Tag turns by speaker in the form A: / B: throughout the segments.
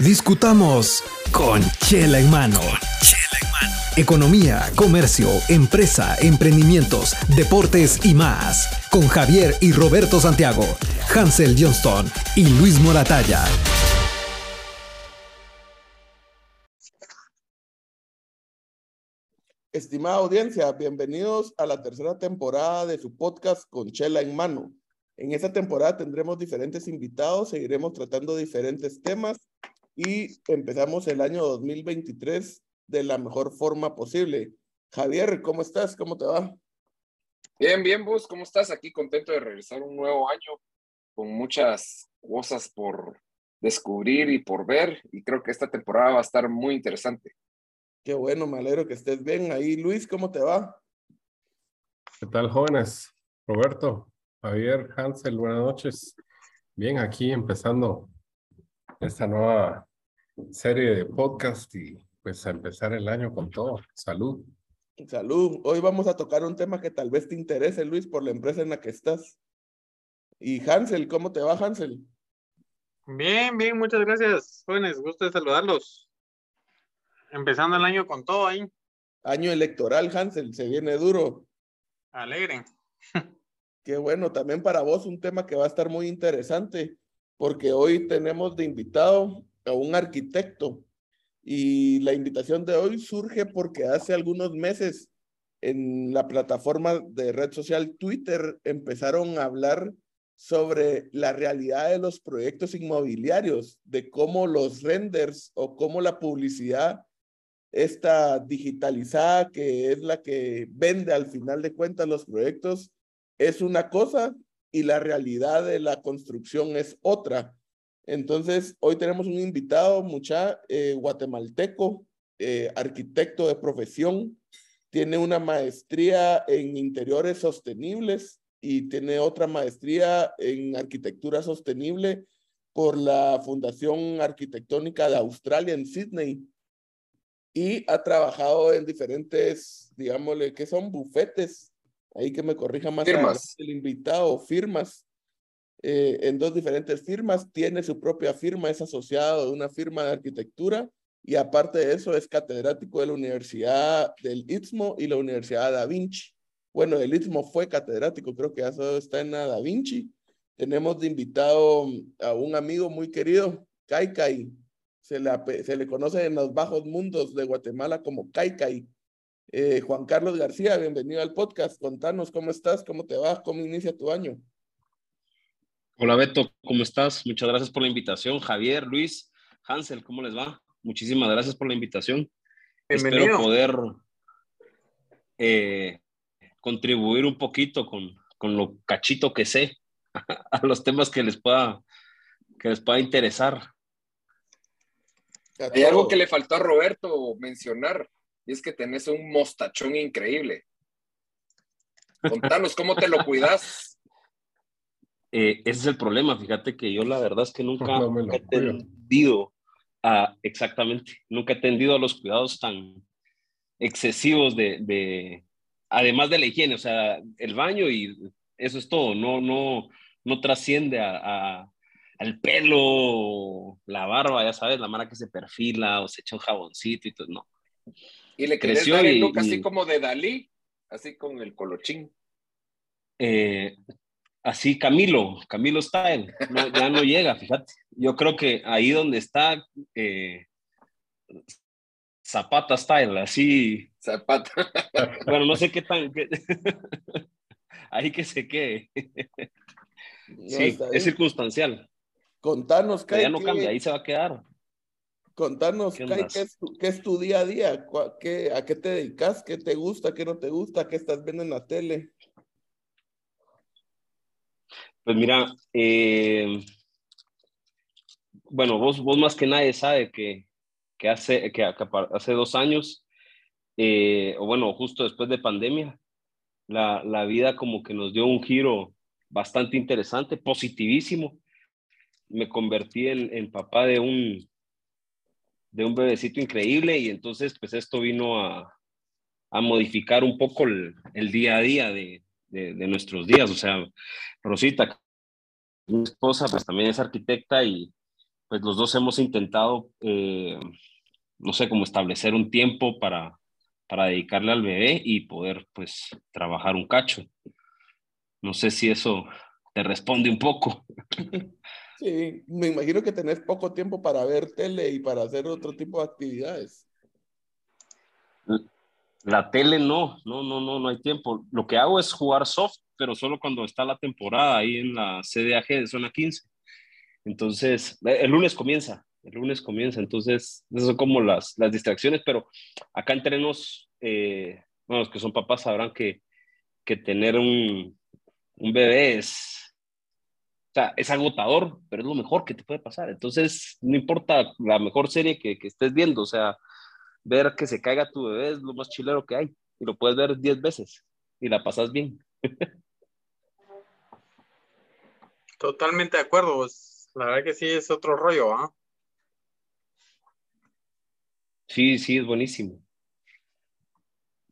A: Discutamos con Chela en mano. Economía, comercio, empresa, emprendimientos, deportes y más. Con Javier y Roberto Santiago, Hansel Johnston y Luis Moratalla.
B: Estimada audiencia, bienvenidos a la tercera temporada de su podcast con Chela en mano. En esta temporada tendremos diferentes invitados, seguiremos tratando diferentes temas y empezamos el año 2023 de la mejor forma posible. Javier, ¿cómo estás? ¿Cómo te va?
C: Bien, bien, vos, ¿cómo estás? Aquí contento de regresar un nuevo año con muchas cosas por descubrir y por ver y creo que esta temporada va a estar muy interesante.
B: Qué bueno, me alegro que estés bien. Ahí, Luis, ¿cómo te va?
D: ¿Qué tal, jóvenes? Roberto, Javier, Hansel, buenas noches. Bien, aquí empezando esta nueva serie de podcast y pues a empezar el año con todo. Salud.
B: Salud. Hoy vamos a tocar un tema que tal vez te interese, Luis, por la empresa en la que estás. Y Hansel, ¿cómo te va, Hansel?
E: Bien, bien, muchas gracias, jóvenes. Gusto de saludarlos. Empezando el año con todo ahí.
B: Año electoral, Hansel, se viene duro.
E: Alegre.
B: Qué bueno, también para vos un tema que va a estar muy interesante, porque hoy tenemos de invitado a un arquitecto y la invitación de hoy surge porque hace algunos meses en la plataforma de red social Twitter empezaron a hablar sobre la realidad de los proyectos inmobiliarios, de cómo los renders o cómo la publicidad esta digitalizada, que es la que vende al final de cuentas los proyectos, es una cosa y la realidad de la construcción es otra. Entonces, hoy tenemos un invitado, mucha eh, guatemalteco, eh, arquitecto de profesión, tiene una maestría en interiores sostenibles y tiene otra maestría en arquitectura sostenible por la Fundación Arquitectónica de Australia en Sydney. Y ha trabajado en diferentes, digámosle, que son bufetes ahí que me corrija más
C: firmas.
B: el invitado, firmas, eh, en dos diferentes firmas, tiene su propia firma, es asociado de una firma de arquitectura y aparte de eso es catedrático de la Universidad del Istmo y la Universidad Da Vinci. Bueno, el Istmo fue catedrático, creo que ya está en la Da Vinci. Tenemos de invitado a un amigo muy querido, Kaikai. Se le, se le conoce en los bajos mundos de Guatemala como Kaikai. Eh, Juan Carlos García, bienvenido al podcast. Contanos cómo estás, cómo te va, cómo inicia tu año.
F: Hola Beto, ¿cómo estás? Muchas gracias por la invitación. Javier, Luis, Hansel, ¿cómo les va? Muchísimas gracias por la invitación.
E: Bienvenido.
F: Espero poder eh, contribuir un poquito con, con lo cachito que sé a los temas que les pueda, que les pueda interesar.
C: Hay algo que le faltó a Roberto mencionar y es que tenés un mostachón increíble. Contanos cómo te lo cuidas.
F: Eh, ese es el problema, fíjate que yo la verdad es que nunca, no nunca he tendido a, exactamente, nunca he tendido a los cuidados tan excesivos de, de, además de la higiene, o sea, el baño y eso es todo, no, no, no trasciende a, a, al pelo, la barba, ya sabes, la mara que se perfila o se echa un jaboncito y todo, no.
C: Y le creció dar el look y, así como de Dalí, así con el colochín.
F: Eh, así Camilo, Camilo Style, no, ya no llega, fíjate. Yo creo que ahí donde está eh, Zapata Style, así.
C: Zapata.
F: Bueno, no sé qué tan. Qué... ahí que se quede.
B: No,
F: sí, es circunstancial.
B: Contanos, Kai,
F: ya no
B: ¿qué-
F: cambia, ahí se va a quedar.
B: Contanos,
F: ¿Qué
B: Kai? ¿qué, es tu, qué es tu día a día? ¿Cuá- qué- ¿A qué te dedicas? ¿Qué te gusta? ¿Qué no te gusta? ¿Qué estás viendo en la tele?
F: Pues mira, eh, bueno, vos, vos más que nadie sabe que, que, hace, que, que hace dos años, eh, o bueno, justo después de pandemia, la, la vida como que nos dio un giro bastante interesante, positivísimo. Me convertí en, en papá de un, de un bebecito increíble y entonces pues esto vino a, a modificar un poco el, día a día de, de, nuestros días. O sea, Rosita, mi esposa, pues también es arquitecta y, pues los dos hemos intentado, eh, no sé, cómo establecer un tiempo para, para dedicarle al bebé y poder pues trabajar un cacho. No sé si eso te responde un poco.
B: Sí, me imagino que tenés poco tiempo para ver tele y para hacer otro tipo de actividades.
F: La tele no, no, no, no, no hay tiempo. Lo que hago es jugar soft, pero solo cuando está la temporada ahí en la CDAG de zona 15. Entonces, el lunes comienza, el lunes comienza, entonces, esas son como las, las distracciones, pero acá entre nos, eh, bueno, los que son papás sabrán que, que tener un, un bebé es, o sea, es agotador, pero es lo mejor que te puede pasar. Entonces, no importa la mejor serie que, que estés viendo, o sea, ver que se caiga tu bebé es lo más chilero que hay y lo puedes ver 10 veces y la pasas bien.
E: Totalmente de acuerdo. Pues, la verdad que sí es otro rollo, ¿ah?
F: Sí, sí, es buenísimo.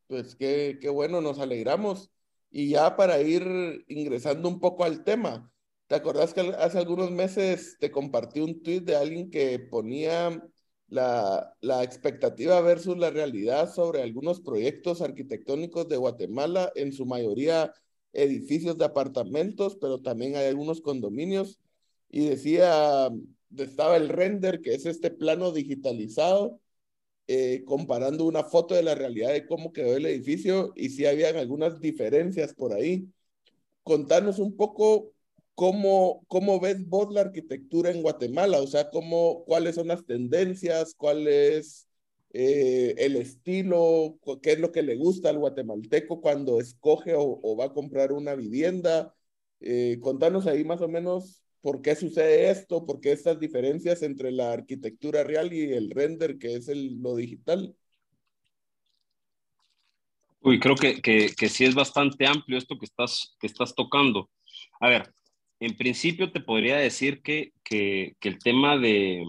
B: Pues qué, qué bueno, nos alegramos. Y ya para ir ingresando un poco al tema, ¿te acordás que hace algunos meses te compartí un tweet de alguien que ponía la, la expectativa versus la realidad sobre algunos proyectos arquitectónicos de Guatemala, en su mayoría edificios de apartamentos, pero también hay algunos condominios. Y decía, estaba el render, que es este plano digitalizado, eh, comparando una foto de la realidad de cómo quedó el edificio y si habían algunas diferencias por ahí. Contanos un poco ¿Cómo, ¿Cómo ves vos la arquitectura en Guatemala? O sea, ¿cómo, ¿cuáles son las tendencias? ¿Cuál es eh, el estilo? ¿Qué es lo que le gusta al guatemalteco cuando escoge o, va a comprar una vivienda? Eh, contanos ahí más o menos por qué sucede esto, por qué estas diferencias entre la arquitectura real y el render, que es el, lo digital.
F: Uy, creo que, que, que sí es bastante amplio esto que estás, que estás tocando. A ver, en principio te podría decir que, que, el tema de,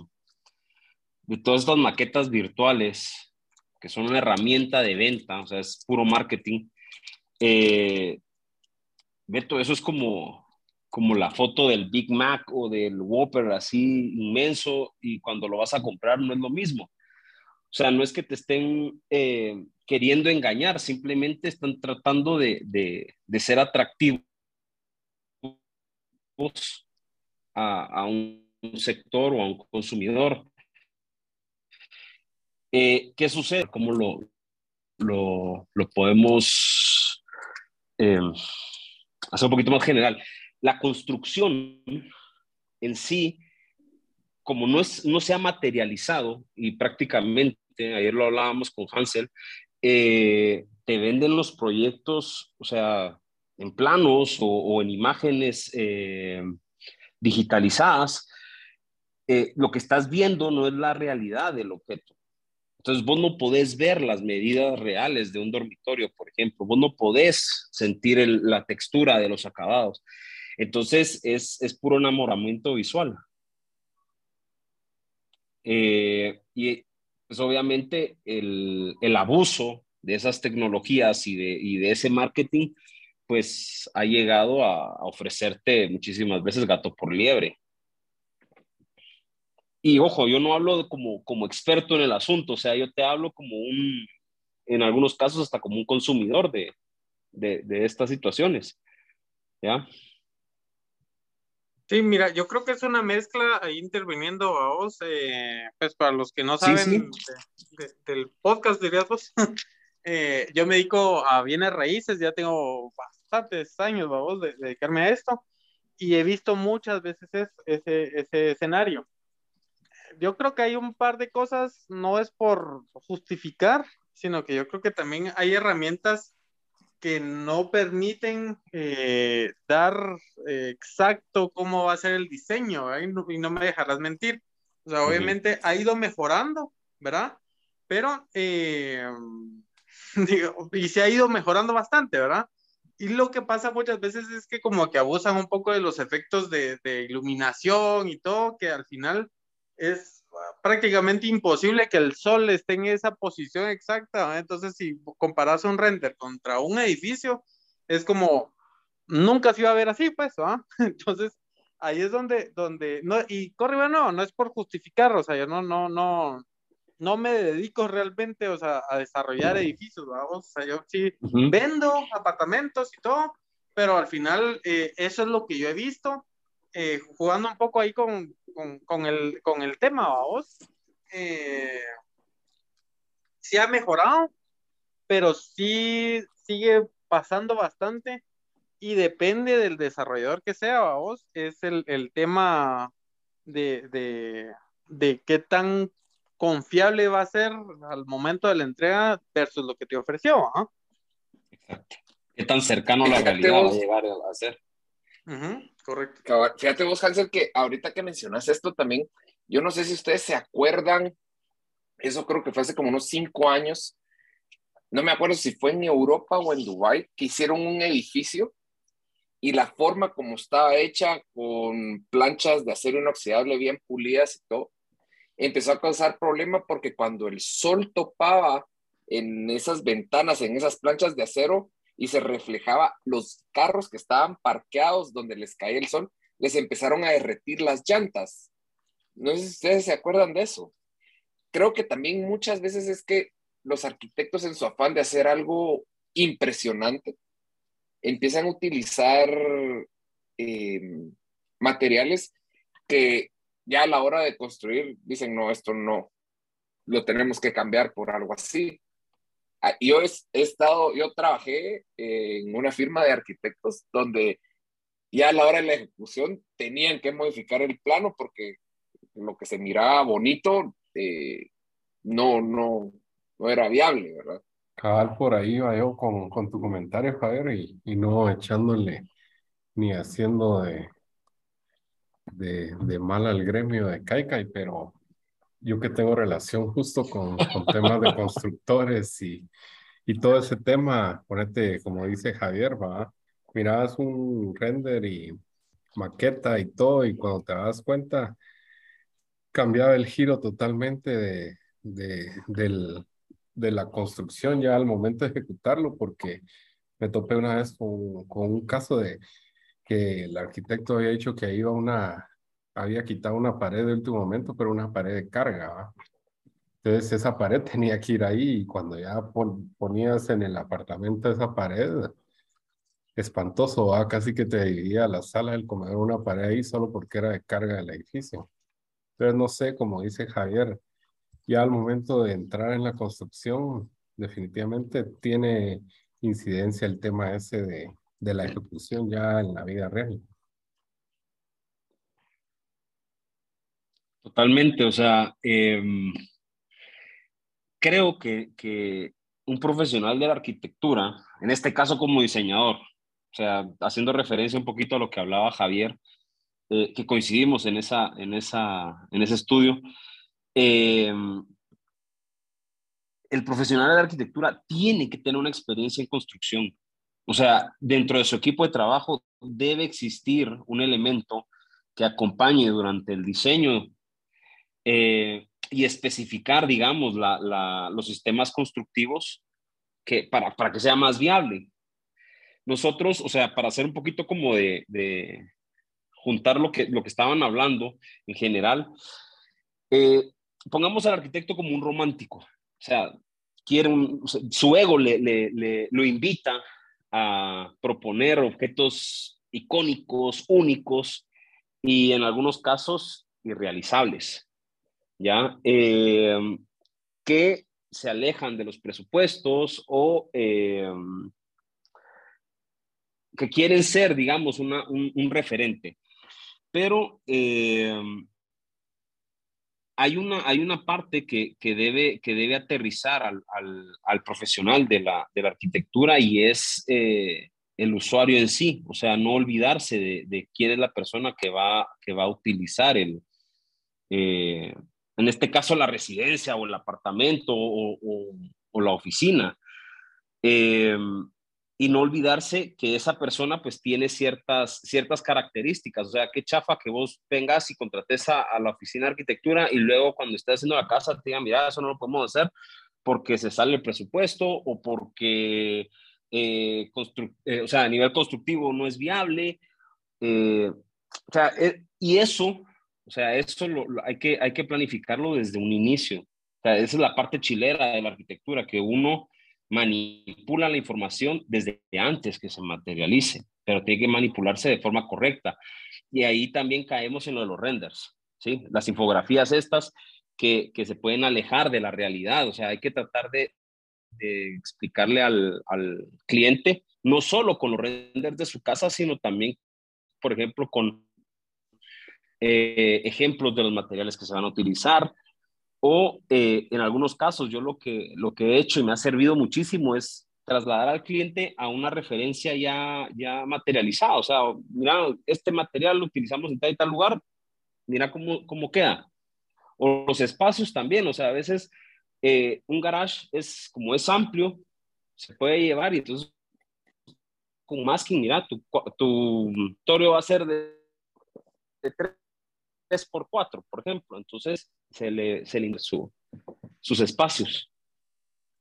F: de todas estas maquetas virtuales, que son una herramienta de venta, o sea, es puro marketing, eh, Beto, eso es como, como la foto del Big Mac o del Whopper así inmenso y cuando lo vas a comprar no es lo mismo. O sea, no es que te estén eh, queriendo engañar, simplemente están tratando de, de, de ser atractivos a, a un sector o a un consumidor. Eh, ¿Qué sucede? ¿Cómo lo, lo, podemos eh, hacer un poquito más general? La construcción en sí, como no, es, no se ha materializado y prácticamente, ayer lo hablábamos con Hansel, eh, te venden los proyectos, o sea, en planos o, o en imágenes eh, digitalizadas, eh, lo que estás viendo no es la realidad del objeto. Entonces vos no podés ver las medidas reales de un dormitorio, por ejemplo. Vos no podés sentir el, la textura de los acabados. Entonces es, es puro enamoramiento visual. Eh, y pues obviamente el, el, abuso de esas tecnologías y de, y de ese marketing pues ha llegado a, ofrecerte muchísimas veces gato por liebre. Y ojo, yo no hablo como, como experto en el asunto, o sea, yo te hablo como un, en algunos casos hasta como un consumidor de, de, de estas situaciones. ¿Ya?
E: Sí, mira, yo creo que es una mezcla ahí interviniendo a vos, eh, pues para los que no saben sí, sí. De, de, del podcast, dirías vos, eh, yo me dedico a bienes raíces, ya tengo bastantes años, vamos, de, de, dedicarme a esto, y he visto muchas veces ese, ese escenario. Yo creo que hay un par de cosas, no es por justificar, sino que yo creo que también hay herramientas que no permiten eh, dar eh, exacto cómo va a ser el diseño, ¿eh? y, no, y, no, me dejarás mentir. O sea, obviamente uh -huh. ha ido mejorando, ¿verdad? Pero eh, y se ha ido mejorando bastante, ¿verdad? Y lo que pasa muchas veces es que como que abusan un poco de los efectos de, de iluminación y todo, que al final es prácticamente imposible que el sol esté en esa posición exacta. ¿verdad? Entonces, si comparas un render contra un edificio, es como nunca se iba a ver así, pues, ¿verdad? Entonces, ahí es donde, donde, no, y corre, no, no es por justificar, o sea, yo no, no, no, no me dedico realmente, o sea, a desarrollar edificios, o sea, yo sí vendo apartamentos y todo, pero al final eh, eso es lo que yo he visto, eh, jugando un poco ahí con, con, con, el, con el tema, vamos, eh, sí ha mejorado, pero sí sigue pasando bastante y depende del desarrollador que sea, vos, es el, el tema de, de, de, qué tan confiable va a ser al momento de la entrega versus lo que te ofreció.
F: Exacto. Qué tan cercano a la realidad va a llegar a ser.
E: correcto.
C: Fíjate vos, Hansel, que ahorita que mencionas esto también, yo no sé si ustedes se acuerdan, eso creo que fue hace como unos cinco años, no me acuerdo si fue en Europa o en Dubái, que hicieron un edificio y la forma como estaba hecha con planchas de acero inoxidable bien pulidas y todo, empezó a causar problema porque cuando el sol topaba en esas ventanas, en esas planchas de acero y se reflejaba los carros que estaban parqueados donde les caía el sol, les empezaron a derretir las llantas. No sé si ustedes se acuerdan de eso. Creo que también muchas veces es que los arquitectos en su afán de hacer algo impresionante, empiezan a utilizar eh, materiales que ya a la hora de construir dicen, no, esto no, lo tenemos que cambiar por algo así. Ah, yo he, estado, yo trabajé en una firma de arquitectos donde ya a la hora de la ejecución tenían que modificar el plano porque lo que se miraba bonito eh, no, no, no era viable, ¿verdad?
D: Cabal, por ahí va yo con, con tu comentario, Javier, y, y no echándole ni haciendo de, de, de, mal al gremio de Kaikai, pero yo que tengo relación justo con, con temas de constructores y, y todo ese tema, ponete, como dice Javier, va, mirabas un render y maqueta y todo, y cuando te das cuenta, cambiaba el giro totalmente de, de, del, de la construcción ya al momento de ejecutarlo, porque me topé una vez con, con un caso de que el arquitecto había dicho que iba una, había quitado una pared de último momento, pero una pared de carga. Entonces esa pared tenía que ir ahí y cuando ya ponías en el apartamento esa pared, espantoso, ¿va? casi que te dividía la sala del comedor una pared ahí solo porque era de carga del edificio. Entonces no sé, como dice Javier, ya al momento de entrar en la construcción, definitivamente tiene incidencia el tema ese de, de la ejecución ya en la vida real.
F: Totalmente, o sea, em, creo que, que, un profesional de la arquitectura, en este caso como diseñador, o sea, haciendo referencia un poquito a lo que hablaba Javier, eh, que coincidimos en, esa, en, esa, en ese estudio, Em, el profesional de arquitectura tiene que tener una experiencia en construcción. O sea, dentro de su equipo de trabajo debe existir un elemento que acompañe durante el diseño eh, y especificar, digamos, los sistemas constructivos que, para, para, que sea más viable. Nosotros, o sea, para hacer un poquito como de, de juntar lo que, lo que estaban hablando en general, eh, pongamos al arquitecto como un romántico, o sea, quiere su ego le, le, lo invita a proponer objetos icónicos, únicos y en algunos casos irrealizables, ¿ya? Eh, que se alejan de los presupuestos o eh, que quieren ser, digamos, una, un, referente. Pero eh, hay una, hay una parte que, que, debe, que debe aterrizar al, al, al profesional de la, de la, arquitectura y es eh, el usuario en sí, o sea, no olvidarse de, quién es la persona que va, que va a utilizar el, eh, en este caso, la residencia o el apartamento o, o, o la oficina. Eh, y no olvidarse que esa persona pues tiene ciertas, ciertas características, o sea, qué chafa que vos vengas y contrates a, la oficina de arquitectura y luego cuando estés haciendo la casa te digan, mira, eso no lo podemos hacer porque se sale el presupuesto o porque, eh, eh, o sea, a nivel constructivo no es viable. Eh, o sea, eh, y eso, o sea, eso lo, hay, que, hay que planificarlo desde un inicio. O sea, esa es la parte chilera de la arquitectura, que uno manipula la información desde antes que se materialice, pero tiene que manipularse de forma correcta. Y ahí también caemos en lo de los renders, ¿sí? Las infografías estas que, que se pueden alejar de la realidad, o sea, hay que tratar de, de explicarle al, al, cliente, no solo con los renders de su casa, sino también, por ejemplo, con eh, ejemplos de los materiales que se van a utilizar. O eh, en algunos casos, yo lo que, lo que he hecho y me ha servido muchísimo es trasladar al cliente a una referencia ya, ya materializada. O sea, mira, este material lo utilizamos en tal y tal lugar, mira cómo, cómo queda. O los espacios también, o sea, a veces eh, un garage es como es amplio, se puede llevar y entonces con masking, mira, tu, tu torio va a ser de, de 3 por 4, por ejemplo, entonces se le, se le su, sus espacios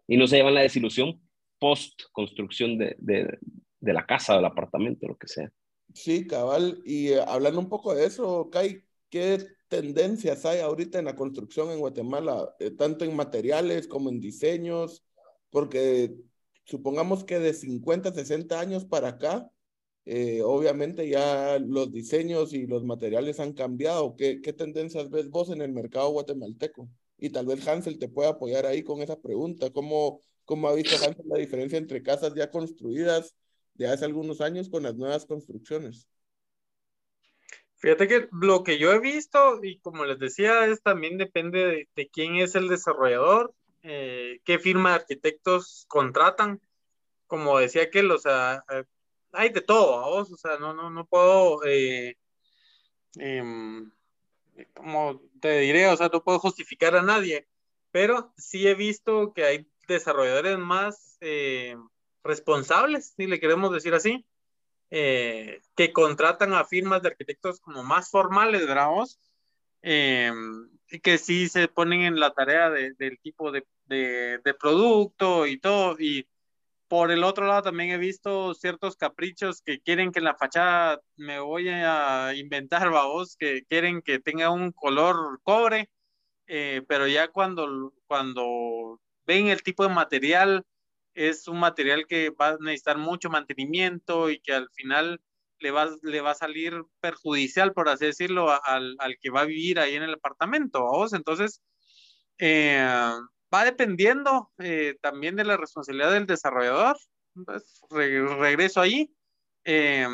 F: y no se llevan la desilusión post construcción de, de, de la casa, del apartamento, lo que sea.
B: Sí, cabal. Y eh, hablando un poco de eso, Kai, ¿qué tendencias hay ahorita en la construcción en Guatemala, eh, tanto en materiales como en diseños? Porque supongamos que de 50, 60 años para acá, eh, obviamente ya los diseños y los materiales han cambiado. ¿Qué, ¿Qué tendencias ves vos en el mercado guatemalteco? Y tal vez Hansel te pueda apoyar ahí con esa pregunta. ¿Cómo, cómo ha visto Hansel la diferencia entre casas ya construidas de hace algunos años con las nuevas construcciones?
E: Fíjate que lo que yo he visto, y como les decía, es también depende de, de quién es el desarrollador, eh, qué firma de arquitectos contratan. Como decía que, sea, eh, hay de todo, vos, o sea, no, no, no puedo, eh, eh, como te diré, o sea, no puedo justificar a nadie, pero sí he visto que hay desarrolladores más eh, responsables, si le queremos decir así, eh, que contratan a firmas de arquitectos como más formales, ¿verdad? Eh, y que sí se ponen en la tarea de, del tipo de, de, de, producto y todo. Y por el otro lado también he visto ciertos caprichos que quieren que la fachada, me voy a inventar, vos, que quieren que tenga un color cobre, eh, pero ya cuando, cuando ven el tipo de material es un material que va a necesitar mucho mantenimiento y que al final le va, le va a salir perjudicial, por así decirlo, al, al que va a vivir ahí en el apartamento. ¿vos? Entonces, eh, va dependiendo eh, también de la responsabilidad del desarrollador. Entonces, re, regreso ahí. Eh,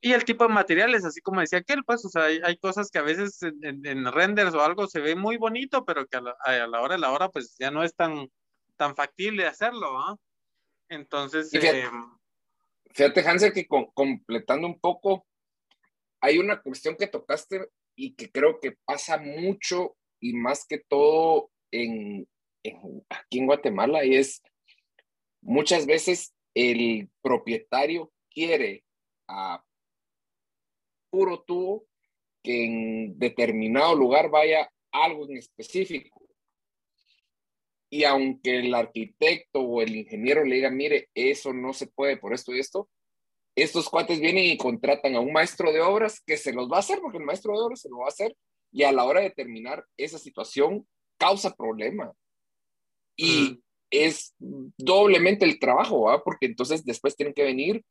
E: y el tipo de materiales, así como decía aquel, pues, o sea, hay, hay cosas que a veces en, en, en, renders o algo se ve muy bonito, pero que a la, a la hora de la hora, pues ya no es tan, tan factible hacerlo, ¿ah? Entonces...
C: Fíjate, eh... fíjate, Hansel, que con, completando un poco, hay una cuestión que tocaste y que creo que pasa mucho y más que todo en, aquí en Guatemala y es muchas veces el propietario quiere a puro tubo que en determinado lugar vaya algo en específico y aunque el arquitecto o el ingeniero le diga, mire, eso no se puede por esto y esto, estos cuates vienen y contratan a un maestro de obras que se los va a hacer, porque el maestro de obras se lo va a hacer, y a la hora de terminar esa situación causa problema. Y es doblemente el trabajo, ¿va? porque entonces después tienen que venir,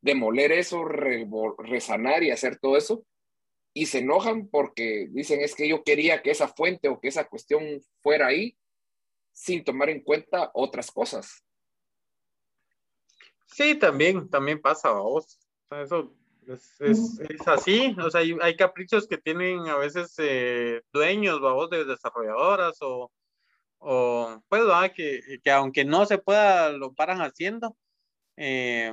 C: demoler eso, re resanar y hacer todo eso, y se enojan porque dicen, es que yo quería que esa fuente o que esa cuestión fuera ahí, sin tomar en cuenta otras cosas.
E: Sí, también, también pasa a vos. Eso es, es, es, así. O sea, hay, hay, caprichos que tienen a veces eh, dueños, vos, de desarrolladoras o, o pues, ¿va? Que, que aunque no se pueda, lo paran haciendo. Eh,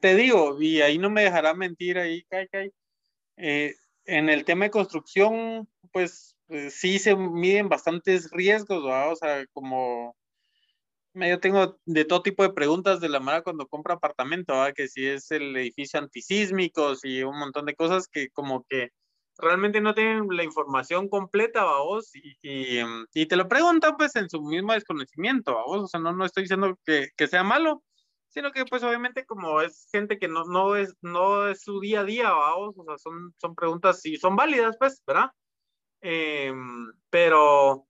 E: te digo, y ahí no me dejará mentir ahí, Kai, Kai. Eh, en el tema de construcción, pues eh, sí se miden bastantes riesgos, ¿verdad? o sea, como yo tengo de todo tipo de preguntas de la manera cuando compro apartamento, ¿verdad? que si es el edificio antisísmico, si un montón de cosas que como que realmente no tienen la información completa, vos, em, y, te lo preguntan pues en su mismo desconocimiento, vos, o sea, no, no estoy diciendo que, que sea malo, sino que pues obviamente como es gente que no, no, es, no es su día a día, vamos, o sea, son, son preguntas y son válidas, pues, ¿verdad? Em, pero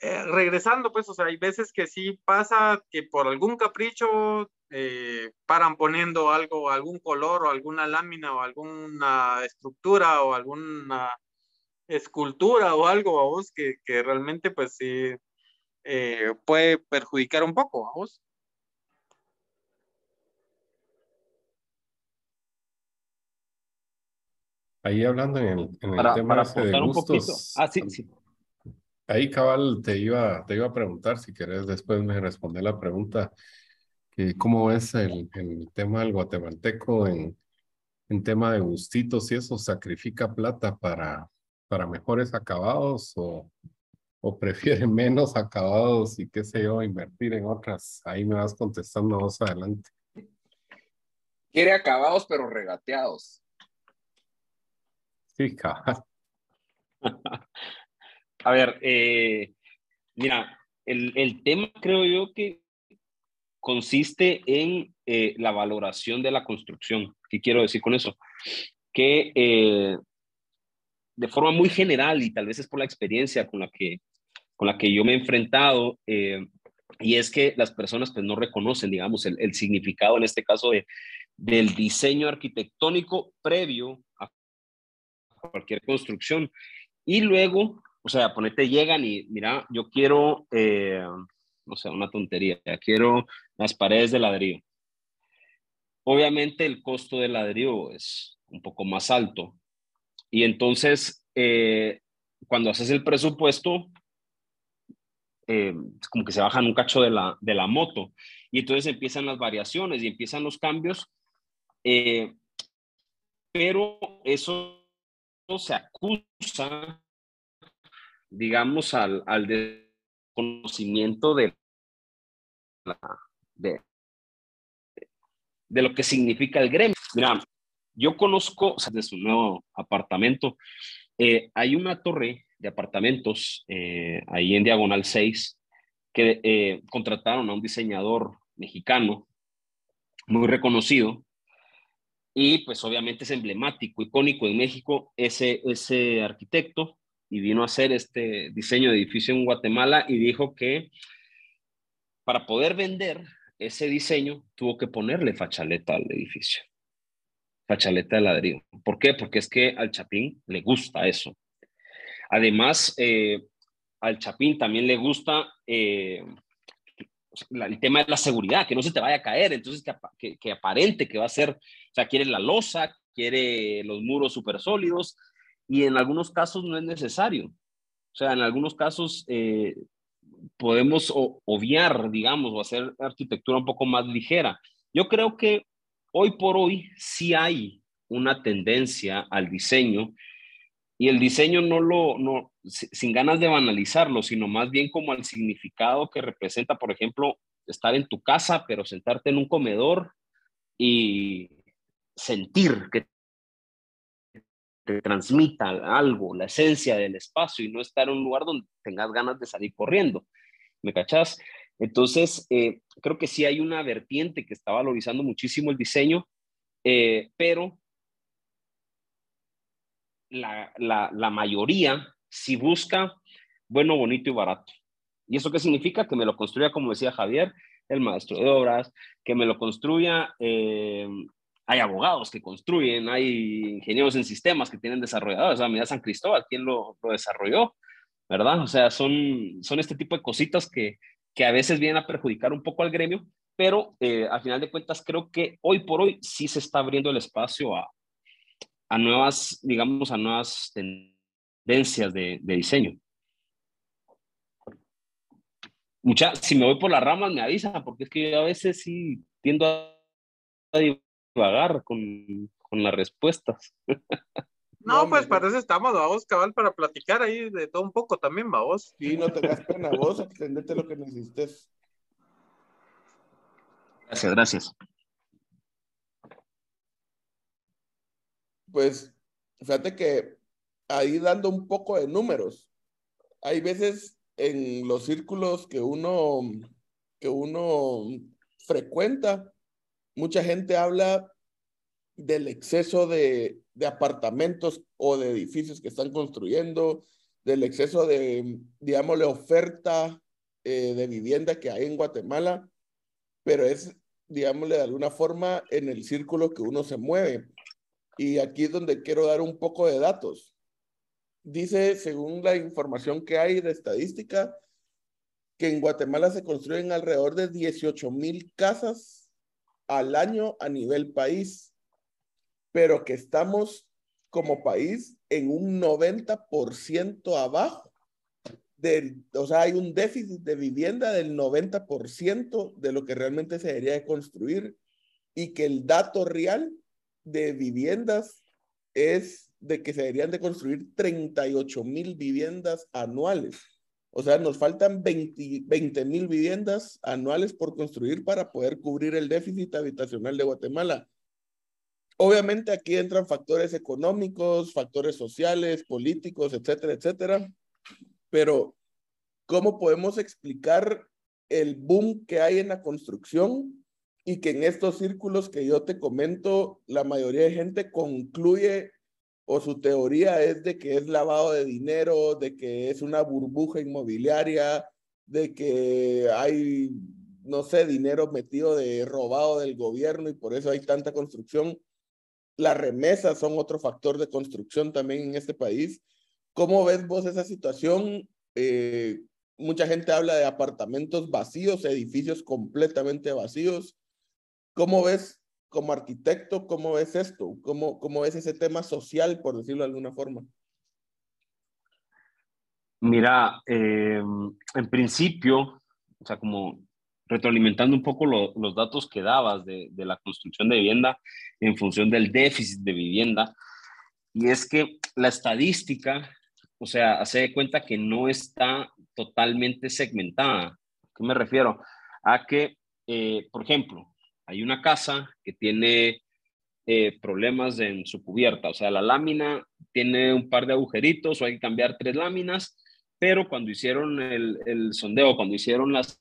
E: eh, regresando, pues, o sea, hay veces que sí pasa que por algún capricho eh, paran poniendo algo, algún color o alguna lámina o alguna estructura o alguna escultura o algo a vos que, que realmente pues sí eh, puede perjudicar un poco a vos.
D: Ahí hablando en el, en el tema de gustos.
F: Ah, sí, sí.
D: Ahí, cabal, te iba, te iba a preguntar, si querés después me responder la pregunta, cómo ves el, el tema del guatemalteco en, en tema de gustitos y eso, ¿sacrifica plata para, para mejores acabados o, o prefiere menos acabados y qué sé yo, invertir en otras? Ahí me vas contestando más adelante.
C: Quiere acabados pero regateados.
D: Sí,
F: A ver, eh, mira, el, el, tema creo yo que consiste en eh, la valoración de la construcción. ¿Qué quiero decir con eso? Que eh, de forma muy general y tal vez es por la experiencia con la que, con la que yo me he enfrentado, y es que las personas pues no reconocen, digamos, el, significado en este caso de, del diseño arquitectónico previo a cualquier construcción. Y luego, o sea, ponete, llegan y mira, yo quiero, eh, no sé, una tontería, quiero las paredes de ladrillo. Obviamente el costo del ladrillo es un poco más alto. Y entonces, eh, cuando haces el presupuesto, eh, como que se bajan un cacho de la, de la moto. Y entonces empiezan las variaciones y empiezan los cambios. pero eso se acusa, digamos, al, al desconocimiento de, de, de lo que significa el gremio. Mira, yo conozco, o sea, de su nuevo apartamento, eh, hay una torre de apartamentos eh, ahí en Diagonal 6 que eh, contrataron a un diseñador mexicano muy reconocido y pues obviamente es emblemático, icónico en México ese, ese arquitecto y vino a hacer este diseño de edificio en Guatemala y dijo que para poder vender ese diseño tuvo que ponerle fachaleta al edificio, fachaleta de ladrillo. ¿Por qué? Porque es que al Chapín le gusta eso. Además, eh, al Chapín también le gusta eh, el tema de la seguridad, que no se te vaya a caer, entonces que, aparente que va a ser, o sea, quiere la losa, quiere los muros súper sólidos, y en algunos casos no es necesario. O sea, en algunos casos eh, podemos obviar, digamos, o hacer arquitectura un poco más ligera. Yo creo que hoy por hoy sí hay una tendencia al diseño y el diseño no lo, no, sin ganas de banalizarlo, sino más bien como el significado que representa, por ejemplo, estar en tu casa, pero sentarte en un comedor y sentir que te transmita algo, la esencia del espacio y no estar en un lugar donde tengas ganas de salir corriendo. ¿Me cachás? Entonces, eh, creo que sí hay una vertiente que está valorizando muchísimo el diseño, eh, pero la, mayoría si busca bueno, bonito y barato. ¿Y eso qué significa? Que me lo construya, como decía Javier, el maestro de obras, que me lo construya, eh, hay abogados que construyen, hay ingenieros en sistemas que tienen desarrolladores, o sea, mira San Cristóbal, ¿quién lo, lo, desarrolló? ¿Verdad? O sea, son, son este tipo de cositas que, que a veces vienen a perjudicar un poco al gremio, pero eh, al final de cuentas creo que hoy por hoy sí se está abriendo el espacio a, a nuevas, digamos, a nuevas tendencias de, de diseño. Mucha, si me voy por las ramas me avisa, porque es que a veces sí tiendo a divagar con, con las respuestas.
E: No, pues para eso estamos, vamos, cabal, para platicar ahí de todo un poco también, vamos.
B: Sí, no tengas pena, vos, extendete lo que necesites.
F: Gracias, gracias.
B: Pues, fíjate que ahí dando un poco de números, hay veces en los círculos que uno, que uno frecuenta, mucha gente habla del exceso de, apartamentos o de edificios que están construyendo, del exceso de, digámosle, oferta eh, de vivienda que hay en Guatemala, pero es, digámosle, de alguna forma en el círculo que uno se mueve. Y aquí es donde quiero dar un poco de datos. Dice, según la información que hay de estadística, que en Guatemala se construyen alrededor de 18 mil casas al año a nivel país, pero que estamos como país en un 90% abajo. De, o sea, hay un déficit de vivienda del 90% de lo que realmente se debería de construir y que el dato real de viviendas es de que se deberían de construir 38 mil viviendas anuales. O sea, nos faltan 20 mil viviendas anuales por construir para poder cubrir el déficit habitacional de Guatemala. Obviamente aquí entran factores económicos, factores sociales, políticos, etcétera, etcétera. Pero, ¿cómo podemos explicar el boom que hay en la construcción y que en estos círculos que yo te comento, la mayoría de gente concluye o su teoría es de que es lavado de dinero, de que es una burbuja inmobiliaria, de que hay, no sé, dinero metido de robado del gobierno y por eso hay tanta construcción. Las remesas son otro factor de construcción también en este país. ¿Cómo ves vos esa situación? Eh, mucha gente habla de apartamentos vacíos, edificios completamente vacíos. ¿Cómo ves como arquitecto, cómo ves esto? ¿Cómo, cómo ves ese tema social, por decirlo de alguna forma?
F: Mira, eh, en principio, o sea, como retroalimentando un poco los datos que dabas de, de, la construcción de vivienda en función del déficit de vivienda. Y es que la estadística, o sea, hace de cuenta que no está totalmente segmentada. ¿A qué me refiero? A que, eh, por ejemplo, hay una casa que tiene eh, problemas en su cubierta, o sea, la lámina tiene un par de agujeritos o hay que cambiar tres láminas, pero cuando hicieron el, sondeo, cuando hicieron las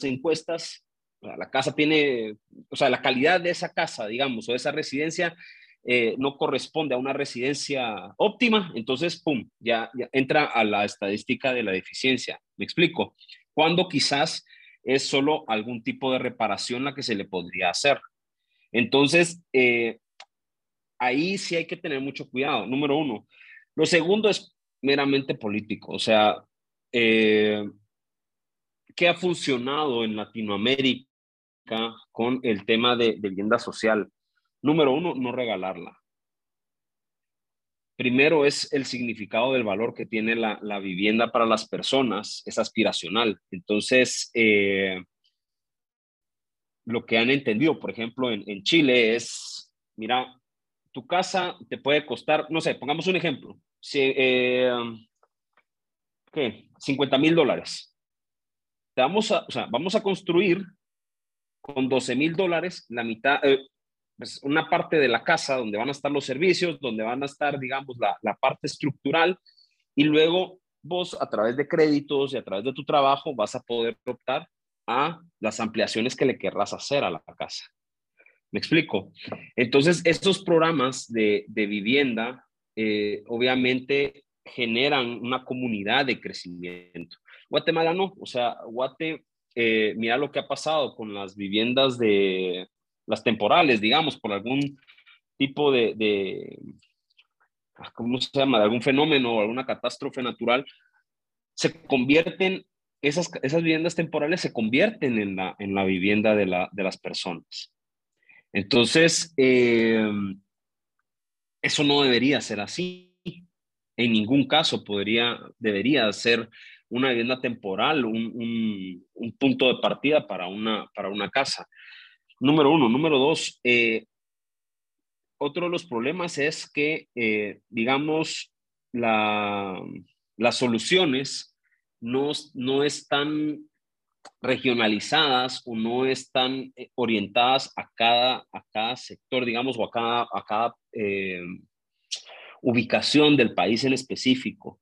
F: encuestas, la casa tiene, o sea, la calidad de esa casa, digamos, o de esa residencia eh, no corresponde a una residencia óptima, entonces, ¡pum!, ya, ya, entra a la estadística de la deficiencia. ¿Me explico? Cuando quizás es solo algún tipo de reparación la que se le podría hacer. Entonces, eh, ahí sí hay que tener mucho cuidado, número uno. Lo segundo es meramente político, o sea, eh, ¿qué ha funcionado en Latinoamérica con el tema de, vivienda social? Número uno, no regalarla. Primero es el significado del valor que tiene la, vivienda para las personas, es aspiracional. Entonces, eh, lo que han entendido, por ejemplo, en, Chile es, mira, tu casa te puede costar, no sé, pongamos un ejemplo, si, eh, ¿qué? 50 mil dólares vamos a, o sea, vamos a construir con 12 mil dólares la mitad, eh, pues una parte de la casa donde van a estar los servicios, donde van a estar, digamos, la, la parte estructural y luego vos a través de créditos y a través de tu trabajo vas a poder optar a las ampliaciones que le querrás hacer a la casa. ¿Me explico? Entonces, estos programas de, de vivienda eh, obviamente generan una comunidad de crecimiento. Guatemala no, o sea, Guate, eh, mira lo que ha pasado con las viviendas de las temporales, digamos, por algún tipo de, ah, ¿cómo se llama?, de algún fenómeno o alguna catástrofe natural, se convierten, esas, esas viviendas temporales se convierten en la, en la vivienda de, la, de las personas. Entonces, eh, eso no debería ser así. En ningún caso podría, debería ser una vivienda temporal, un, punto de partida para una, para una casa. Número uno. Número dos, eh, otro de los problemas es que, eh, digamos, la, las soluciones no, no están regionalizadas o no están eh, orientadas a cada, a cada sector, digamos, o a cada, a cada ubicación del país en específico.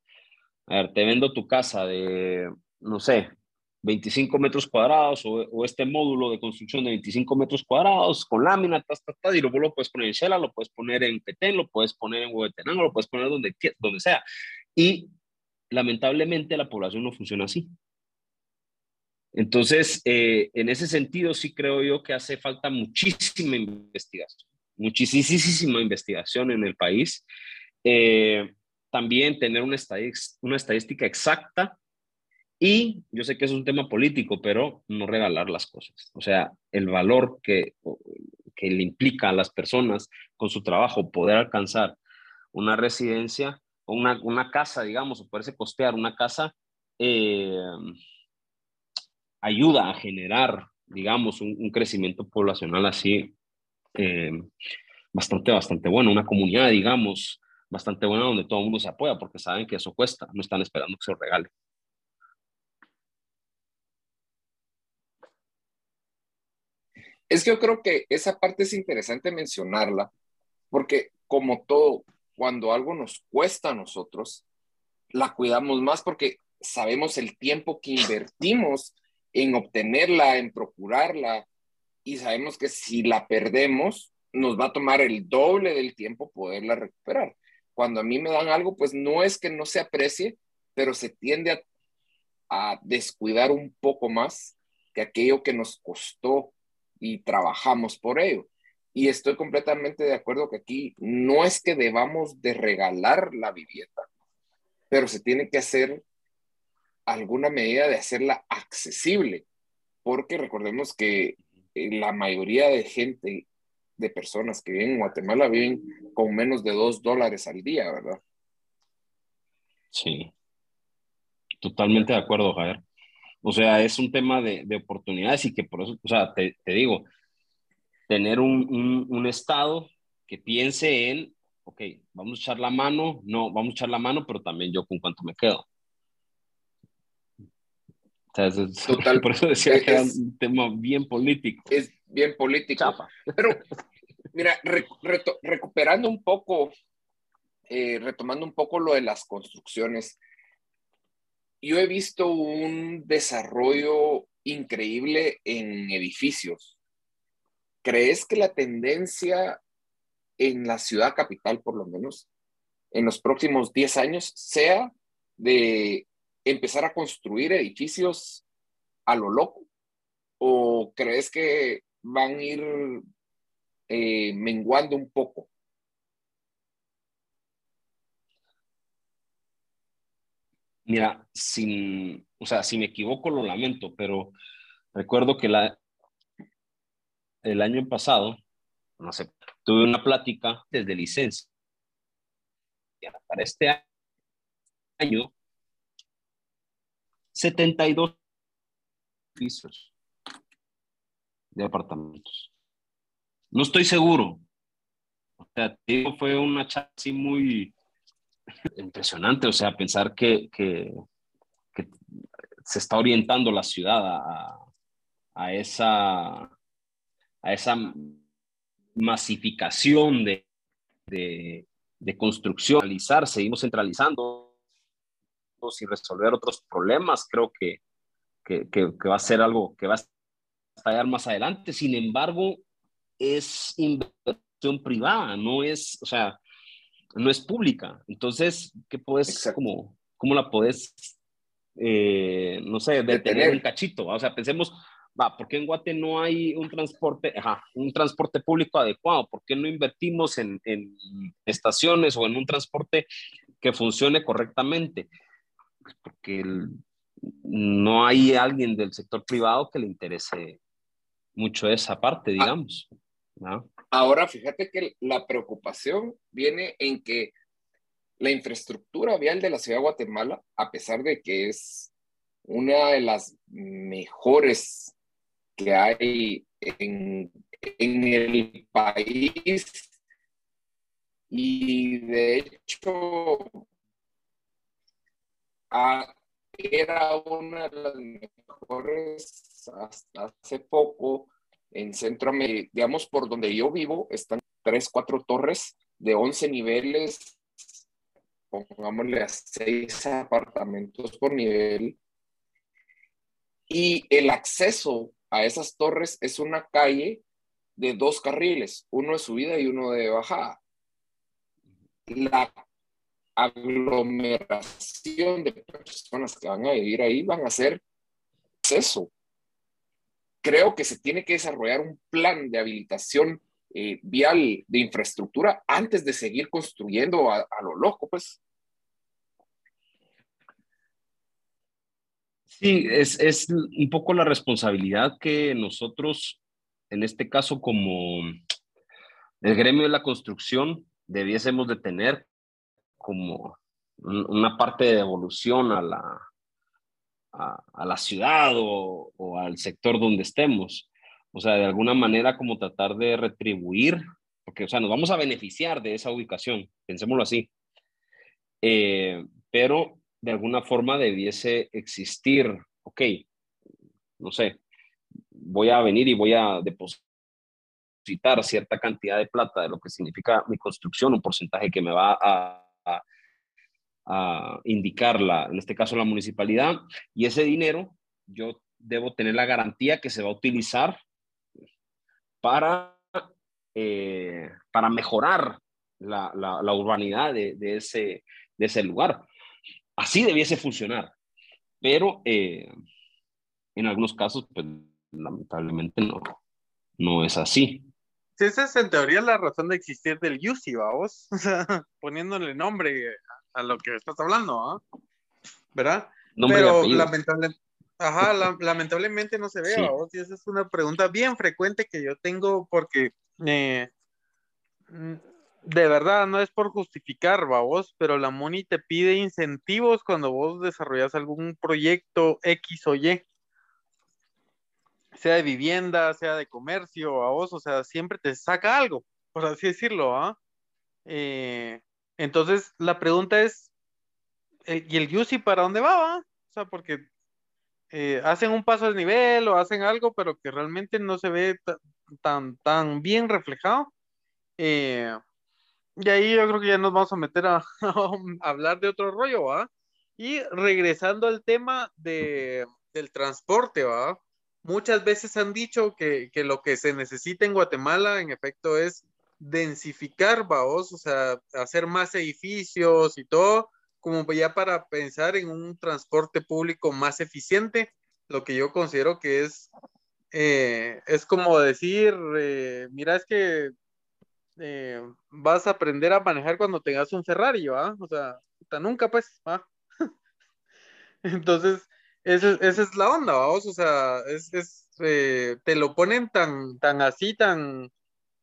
F: A ver, te vendo tu casa de, no sé, 25 metros cuadrados o, este módulo de construcción de 25 metros cuadrados con lámina, y luego lo puedes poner en Shela, lo puedes poner en Petén, lo puedes poner en Huehuetenango, lo puedes poner donde, donde sea. Y lamentablemente la población no funciona así. Entonces, eh, en ese sentido, sí creo yo que hace falta muchísima investigación, muchísima investigación en el país. Eh, también tener una, una estadística exacta y yo sé que es un tema político, pero no regalar las cosas. O sea, el valor que, que le implica a las personas con su trabajo poder alcanzar una residencia una, una casa, digamos, o poderse costear una casa, eh, ayuda a generar, digamos, un, crecimiento poblacional así eh, bastante, bastante bueno, una comunidad, digamos, bastante buena donde todo el mundo se apoya porque saben que eso cuesta, no están esperando que se lo regale.
C: Es que yo creo que esa parte es interesante mencionarla, porque como todo, cuando algo nos cuesta a nosotros, la cuidamos más porque sabemos el tiempo que invertimos en obtenerla, en procurarla, y sabemos que si la perdemos, nos va a tomar el doble del tiempo poderla recuperar. Cuando a mí me dan algo, pues no es que no se aprecie, pero se tiende a, descuidar un poco más que aquello que nos costó y trabajamos por ello. Y estoy completamente de acuerdo que aquí no es que debamos de regalar la vivienda, pero se tiene que hacer alguna medida de hacerla accesible, porque recordemos que eh, la mayoría de gente, de personas que viven en Guatemala, viven con menos de dos dólares al día, ¿verdad?
F: Sí, totalmente de acuerdo, Javier. O sea, es un tema de, oportunidades y que por eso, o sea, te, digo, tener un, un, Estado que piense en, ok, vamos a echar la mano, no, vamos a echar la mano, pero también yo con cuánto me quedo. Total. Por eso decía que era un tema bien político.
C: Es bien político. Pero, mira, recuperando un poco, eh, retomando un poco lo de las construcciones, yo he visto un desarrollo increíble en edificios. ¿Crees que la tendencia en la ciudad capital, por lo menos, en los próximos 10 años, sea de empezar a construir edificios a lo loco? ¿O crees que van a ir eh, menguando un poco?
F: Mira, sin, o sea, si me equivoco lo lamento, pero recuerdo que la, el año pasado, tuve una plática desde licencia. Para este año 72 pisos de apartamentos. No estoy seguro. O sea, fue una charla muy impresionante, o sea, pensar que, que, se está orientando la ciudad a, a, esa, a esa masificación de, de, de construcción, seguimos centralizando y resolver otros problemas, creo que, que, que, va a ser algo que va a estallar más adelante. Sin embargo, es inversión privada, no es, o sea, no es pública. Entonces, ¿qué puedes, como, cómo la puedes, eh, no sé, detener un cachito? O sea, pensemos, va, ¿por qué en Guate no hay un transporte, ajá, un transporte público adecuado? ¿Por qué no invertimos en, en estaciones o en un transporte que funcione correctamente? porque no hay alguien del sector privado que le interese mucho esa parte, ah. digamos.
C: Ahora, fíjate que la preocupación viene en que la infraestructura vial de la ciudad de Guatemala, a pesar de que es una de las mejores que hay en, el país, y de hecho era una de las mejores hasta hace poco en Centroamérica, digamos, por donde yo vivo, están tres, cuatro torres de 11 niveles, pongámosle a seis apartamentos por nivel. Y el acceso a esas torres es una calle de dos carriles, uno de subida y uno de bajada. La aglomeración de personas que van a vivir ahí van a ser eso. Creo que se tiene que desarrollar un plan de habilitación eh, vial de infraestructura antes de seguir construyendo a, lo loco, pues.
F: Sí, es, es un poco la responsabilidad que nosotros, en este caso como el gremio de la construcción, debiésemos de tener como una parte de evolución a la, a, la ciudad o, al sector donde estemos. O sea, de alguna manera como tratar de retribuir, porque, o sea, nos vamos a beneficiar de esa ubicación, pensémoslo así. Eh, pero de alguna forma debiese existir, ok, no sé, voy a venir y voy a depositar cierta cantidad de plata de lo que significa mi construcción, un porcentaje que me va a, a indicar, la, en este caso la municipalidad, y ese dinero yo debo tener la garantía que se va a utilizar para, eh, para mejorar la, la, urbanidad de, de, ese, de ese lugar. Así debiese funcionar, pero eh, en algunos casos, pues, lamentablemente no, no es así.
E: Sí, esa es en teoría la razón de existir del UCI, vamos, poniéndole nombre a lo que estás hablando, ¿ah? ¿verdad?
F: Nombre
E: pero lamentablemente, ajá, la, lamentablemente no se ve, sí. vamos, y esa es una pregunta bien frecuente que yo tengo porque eh, de verdad, no es por justificar, vos, pero la MONI te pide incentivos cuando vos desarrollas algún proyecto X o Y, sea de vivienda, sea de comercio, a vos, o sea, siempre te saca algo, por así decirlo, ¿ah? Eh, entonces, la pregunta es, eh, ¿y el UCI para dónde va? va? O sea, porque eh, hacen un paso de nivel o hacen algo, pero que realmente no se ve tan, tan bien reflejado. Eh, y ahí yo creo que ya nos vamos a meter a, a hablar de otro rollo, ¿va? Y regresando al tema de, del transporte, ¿va? Muchas veces han dicho que, que, lo que se necesita en Guatemala, en efecto, es densificar, ¿vaos? O sea, hacer más edificios y todo, como ya para pensar en un transporte público más eficiente, lo que yo considero que es, eh, es como decir, eh, mira, es que eh, vas a aprender a manejar cuando tengas un Ferrari, ¿va? O sea, nunca pues, ¿va? Entonces, esa, es la onda, vamos, o sea, es, es te lo ponen tan, tan así, tan,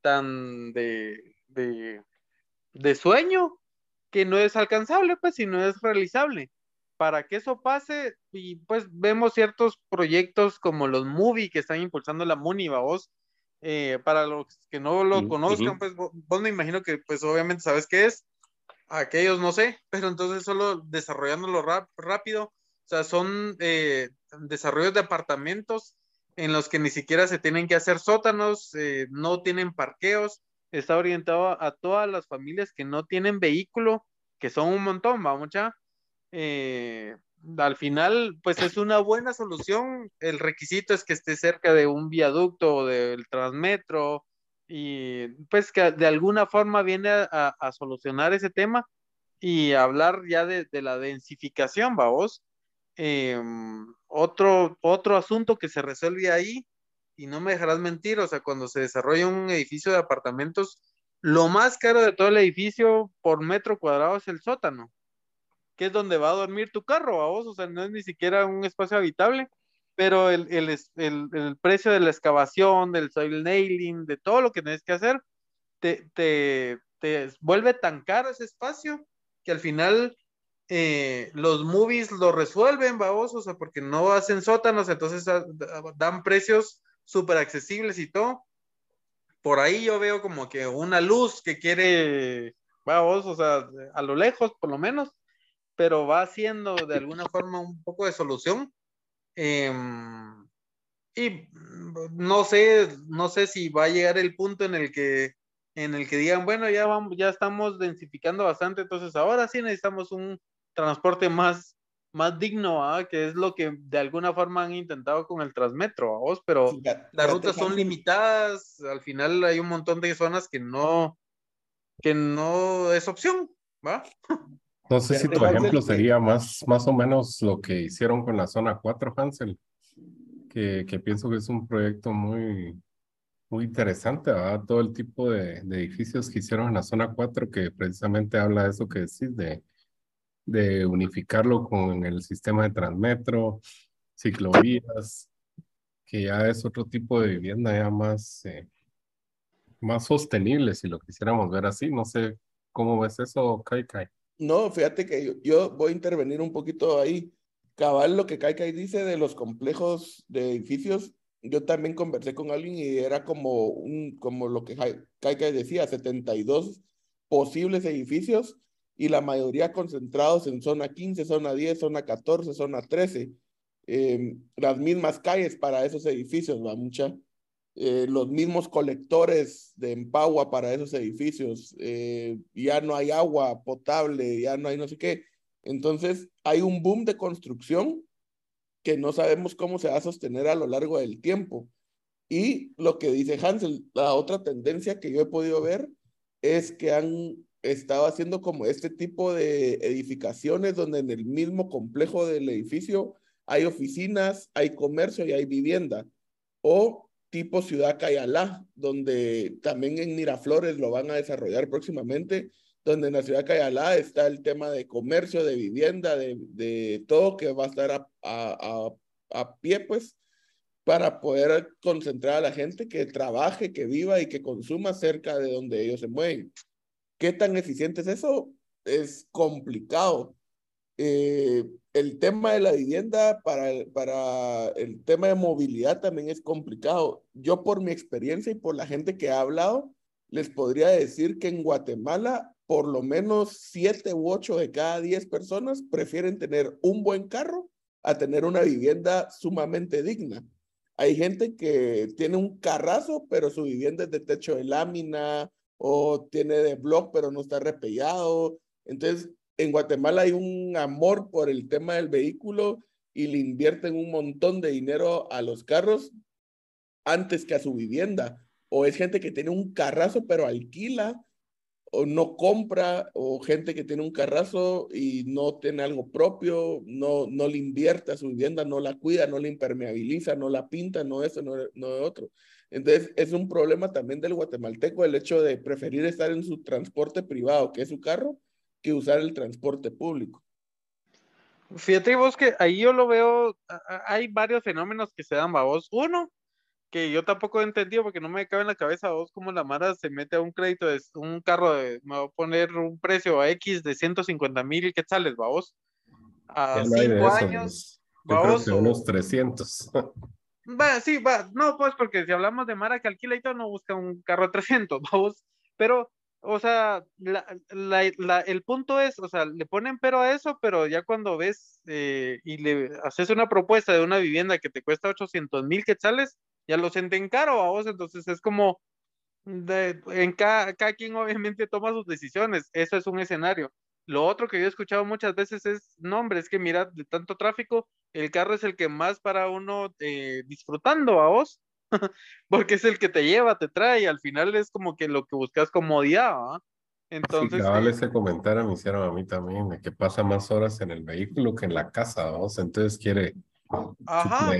E: tan de, de, de, sueño, que no es alcanzable, pues, y no es realizable. Para que eso pase, y pues vemos ciertos proyectos como los Movie que están impulsando la MUNI, vamos, eh, para los que no lo conozcan, pues vos, vos, me imagino que pues obviamente sabes qué es, aquellos no sé, pero entonces solo desarrollándolo rap, rápido, o sea, son eh, desarrollos de apartamentos en los que ni siquiera se tienen que hacer sótanos, eh, no tienen parqueos, está orientado a, todas las familias que no tienen vehículo, que son un montón, vamos ya. Eh, al final, pues es una buena solución. El requisito es que esté cerca de un viaducto o del transmetro y pues que de alguna forma viene a, a solucionar ese tema y hablar ya de, de la densificación, vamos. Eh, otro, otro asunto que se resuelve ahí, y no me dejarás mentir, o sea, cuando se desarrolla un edificio de apartamentos, lo más caro de todo el edificio por metro cuadrado es el sótano que es donde va a dormir tu carro, a vos, o sea, no es ni siquiera un espacio habitable, pero el, el, el, el precio de la excavación, del soil nailing, de todo lo que tienes que hacer, te, te, te vuelve tan caro ese espacio que al final eh, los movies lo resuelven, vamos, o sea, porque no hacen sótanos, entonces dan precios súper accesibles y todo. Por ahí yo veo como que una luz que quiere, vamos, o sea, a lo lejos por lo menos, pero va haciendo de alguna forma un poco de solución. Eh, y no sé, no sé si va a llegar el punto en el que en el que digan, bueno, ya vamos, ya estamos densificando bastante, entonces ahora sí necesitamos un transporte más más digno, que es lo que de alguna forma han intentado con el Transmetro, vos, pero las rutas son limitadas, al final hay un montón de zonas que no, que no es opción, ¿va?
D: No sé si tu ejemplo sería más, más o menos lo que hicieron con la zona 4, Hansel, que, que pienso que es un proyecto muy, muy interesante, ¿verdad? Todo el tipo de, de, edificios que hicieron en la zona 4 que precisamente habla de eso que decís, de, de unificarlo con el sistema de Transmetro, ciclovías, que ya es otro tipo de vivienda ya más, eh, más sostenible, si lo quisiéramos ver así. No sé cómo ves eso, Kai Kai.
B: No, fíjate que yo, voy a intervenir un poquito ahí. Cabal, lo que Kai Kai dice de los complejos de edificios, yo también conversé con alguien y era como, un, como lo que Kai Kai decía, 72 posibles edificios y la mayoría concentrados en zona 15, zona 10, zona 14, zona 13. Em, las mismas calles para esos edificios, va mucha. Eh, los mismos colectores de empagua para esos edificios. Eh, ya no hay agua potable, ya no hay no sé qué. Entonces, hay un boom de construcción que no sabemos cómo se va a sostener a lo largo del tiempo. Y lo que dice Hansel, la otra tendencia que yo he podido ver es que han estaba haciendo como este tipo de edificaciones donde en el mismo complejo del edificio hay oficinas, hay comercio y hay vivienda. O tipo Ciudad Cayalá, donde también en Miraflores lo van a desarrollar próximamente, donde en la Ciudad Cayalá está el tema de comercio, de vivienda, de, de todo que va a estar a, a, a pie, pues, para poder concentrar a la gente que trabaje, que viva y que consuma cerca de donde ellos se mueven. ¿Qué tan eficiente es eso? Es complicado. Eh, el tema de la vivienda para, para el tema de movilidad también es complicado. Yo por mi experiencia y por la gente que ha hablado, les podría decir que en Guatemala por lo menos siete u ocho de cada diez personas prefieren tener un buen carro a tener una vivienda sumamente digna. Hay gente que tiene un carrazo, pero su vivienda es de techo de lámina, o tiene de blog pero no está repellado. Entonces, en Guatemala hay un amor por el tema del vehículo y le invierten un montón de dinero a los carros antes que a su vivienda. O es gente que tiene un carrazo pero alquila o no compra, o gente que tiene un carrazo y no tiene algo propio, no, no le invierte su vivienda, no la cuida, no la impermeabiliza, no la pinta, no eso, no, no otro. Entonces, es un problema también del guatemalteco el hecho de preferir estar en su transporte privado, que es su carro, que usar el transporte público.
E: Fíjate vos que ahí yo lo veo, hay varios fenómenos que se dan, vos. Uno, que yo tampoco he entendido porque no me cabe en la cabeza vos cómo la Mara se mete a un crédito de un carro de, me va a poner un precio a X de 150 mil quetzales, vos. A cinco años.
D: Vamos. unos 300.
E: Va, sí, va, no, pues porque si hablamos de Mara que alquila y todo, no busca un carro de 300, vamos, pero, o sea, la, la, el punto es, o sea, le ponen pero a eso, pero ya cuando ves eh, y le haces una propuesta de una vivienda que te cuesta 800 mil quetzales, ya lo sienten caro vos, entonces es como, de, en cada, cada quien obviamente toma sus decisiones, eso es un escenario. Lo otro que yo he escuchado muchas veces es, no, hombre, es que mira, de tanto tráfico, el carro es el que más para uno eh, disfrutando a vos, porque es el que te lleva, te trae, al final es como que lo que buscas comodidad, ¿ah? Entonces.
D: Sí, ese comentario me hicieron a mí también, de que pasa más horas en el vehículo que en la casa, vos, entonces quiere Ajá.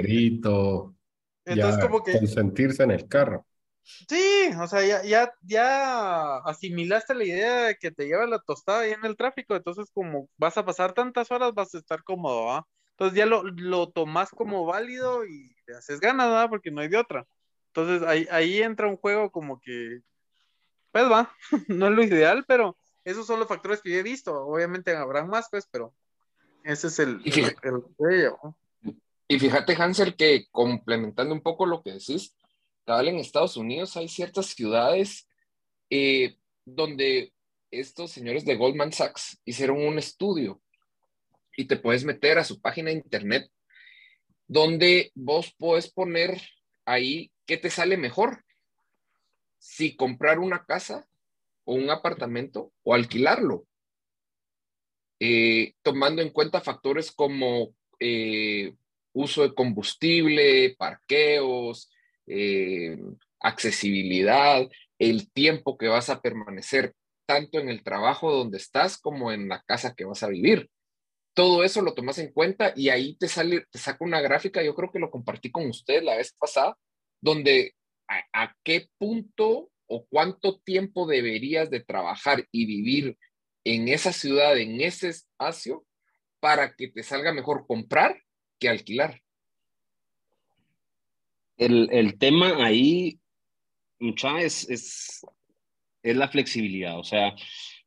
D: Entonces, como que. Consentirse en el carro.
E: Sí, o sea, ya, ya, ya asimilaste la idea de que te lleva la tostada ahí en el tráfico, entonces como vas a pasar tantas horas, vas a estar cómodo, ¿ah? Entonces ya lo, lo tomás como válido y te haces ganas, ¿verdad? Porque no hay de otra. Entonces ahí, ahí entra un juego como que, pues va, no es lo ideal, pero esos son los factores que yo he visto. Obviamente habrán más, pues, pero ese es el, y fíjate,
C: Y fíjate, Hansel, que complementando un poco lo que decís, cabal en Estados Unidos hay ciertas ciudades eh, donde estos señores de Goldman Sachs hicieron un estudio y te puedes meter a su página de internet donde vos puedes poner ahí qué te sale mejor. Si comprar una casa o un apartamento o alquilarlo. eh, tomando en cuenta factores como eh, uso de combustible, parqueos, eh, accesibilidad, el tiempo que vas a permanecer tanto en el trabajo donde estás como en la casa que vas a vivir. Todo eso lo tomas en cuenta y ahí te sale, te saca una gráfica, yo creo que lo compartí con usted la vez pasada, donde a, qué punto o cuánto tiempo deberías de trabajar y vivir en esa ciudad, en ese espacio, para que te salga mejor comprar que alquilar.
F: El, el tema ahí, mucha, es, es, es la flexibilidad. O sea,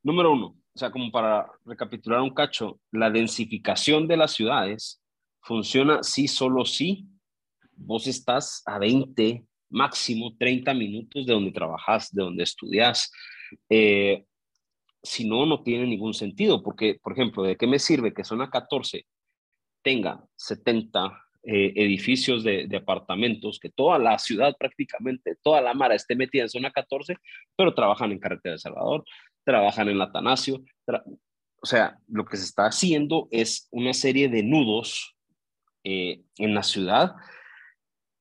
F: número uno, o sea, como para recapitular un cacho, la densificación de las ciudades funciona si solo si vos estás a 20, máximo 30 minutos de donde trabajas, de donde estudias. Eh, si no, no tiene ningún sentido, porque, por ejemplo, ¿de qué me sirve que zona 14 tenga 70 eh, edificios de, apartamentos, que toda la ciudad prácticamente, toda la Mara esté metida en zona 14, pero trabajan en Carretera de Salvador, trabajan en Atanasio. o sea, lo que se está haciendo es una serie de nudos eh, en la ciudad,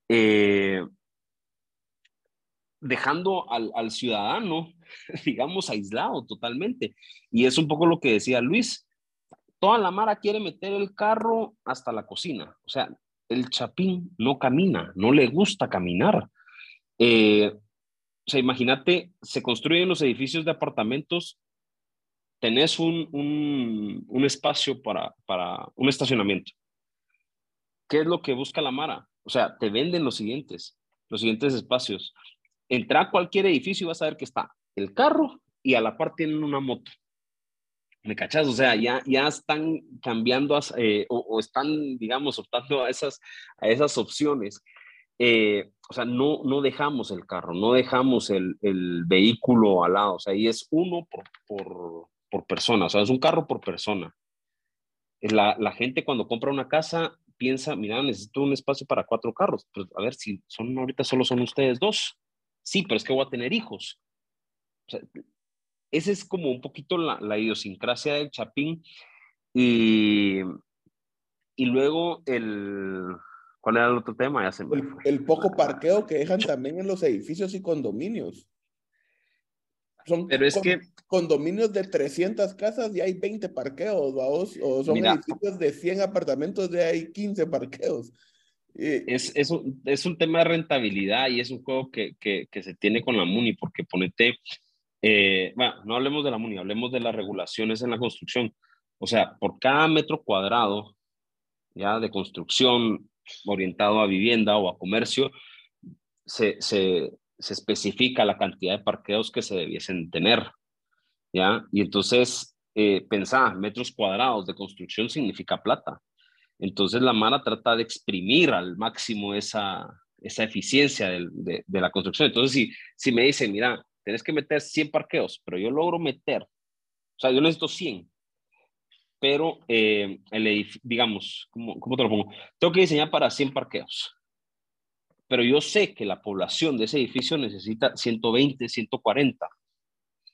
F: eh, dejando al ciudadano, digamos, aislado totalmente. Y es un poco lo que decía Luis, toda la Mara quiere meter el carro hasta la cocina. O sea, el chapín no camina, no le gusta caminar. Eh, o sea, imagínate, se construyen los edificios de apartamentos, tenés un, un, espacio para, para un estacionamiento. ¿Qué es lo que busca la Mara? O sea, te venden los siguientes, los siguientes espacios. Entra a cualquier edificio y vas a ver que está el carro y a la par tienen una moto. ¿Me cachas? O sea, ya, ya están cambiando eh, o, están, digamos, optando a esas, a esas opciones. Eh, o sea, no, no dejamos el carro, no dejamos el, el vehículo al lado. O sea, ahí es uno por, por, por, persona. O sea, es un carro por persona. La, la gente cuando compra una casa piensa, mira, necesito un espacio para cuatro carros. Pues a ver, si son ahorita solo son ustedes dos. Sí, pero es que voy a tener hijos. O sea, esa es como un poquito la, idiosincrasia del Chapín. Y, y luego el... ¿Cuál era el otro tema? Ya
B: el, poco parqueo que dejan también en los edificios y condominios. Son
F: Pero es que...
B: condominios de 300 casas y hay 20 parqueos, o son edificios de 100 apartamentos y hay 15 parqueos.
F: Es, es, un, es, un, tema de rentabilidad y es un juego que, que, que, se tiene con la MUNI, porque ponete, eh, bueno, no hablemos de la MUNI, hablemos de las regulaciones en la construcción. O sea, por cada metro cuadrado ya de construcción orientado a vivienda o a comercio, se, se, se especifica la cantidad de parqueos que se debiesen tener. ¿ya? Y entonces, eh, pensá, metros cuadrados de construcción significa plata. Entonces la Mara trata de exprimir al máximo esa, esa eficiencia de, de, la construcción. Entonces, si, si me dicen, mira, tenés que meter 100 parqueos, pero yo logro meter, o sea, yo necesito 100, pero eh, el digamos, ¿cómo, ¿cómo, te lo pongo? Tengo que diseñar para 100 parqueos, pero yo sé que la población de ese edificio necesita 120, 140,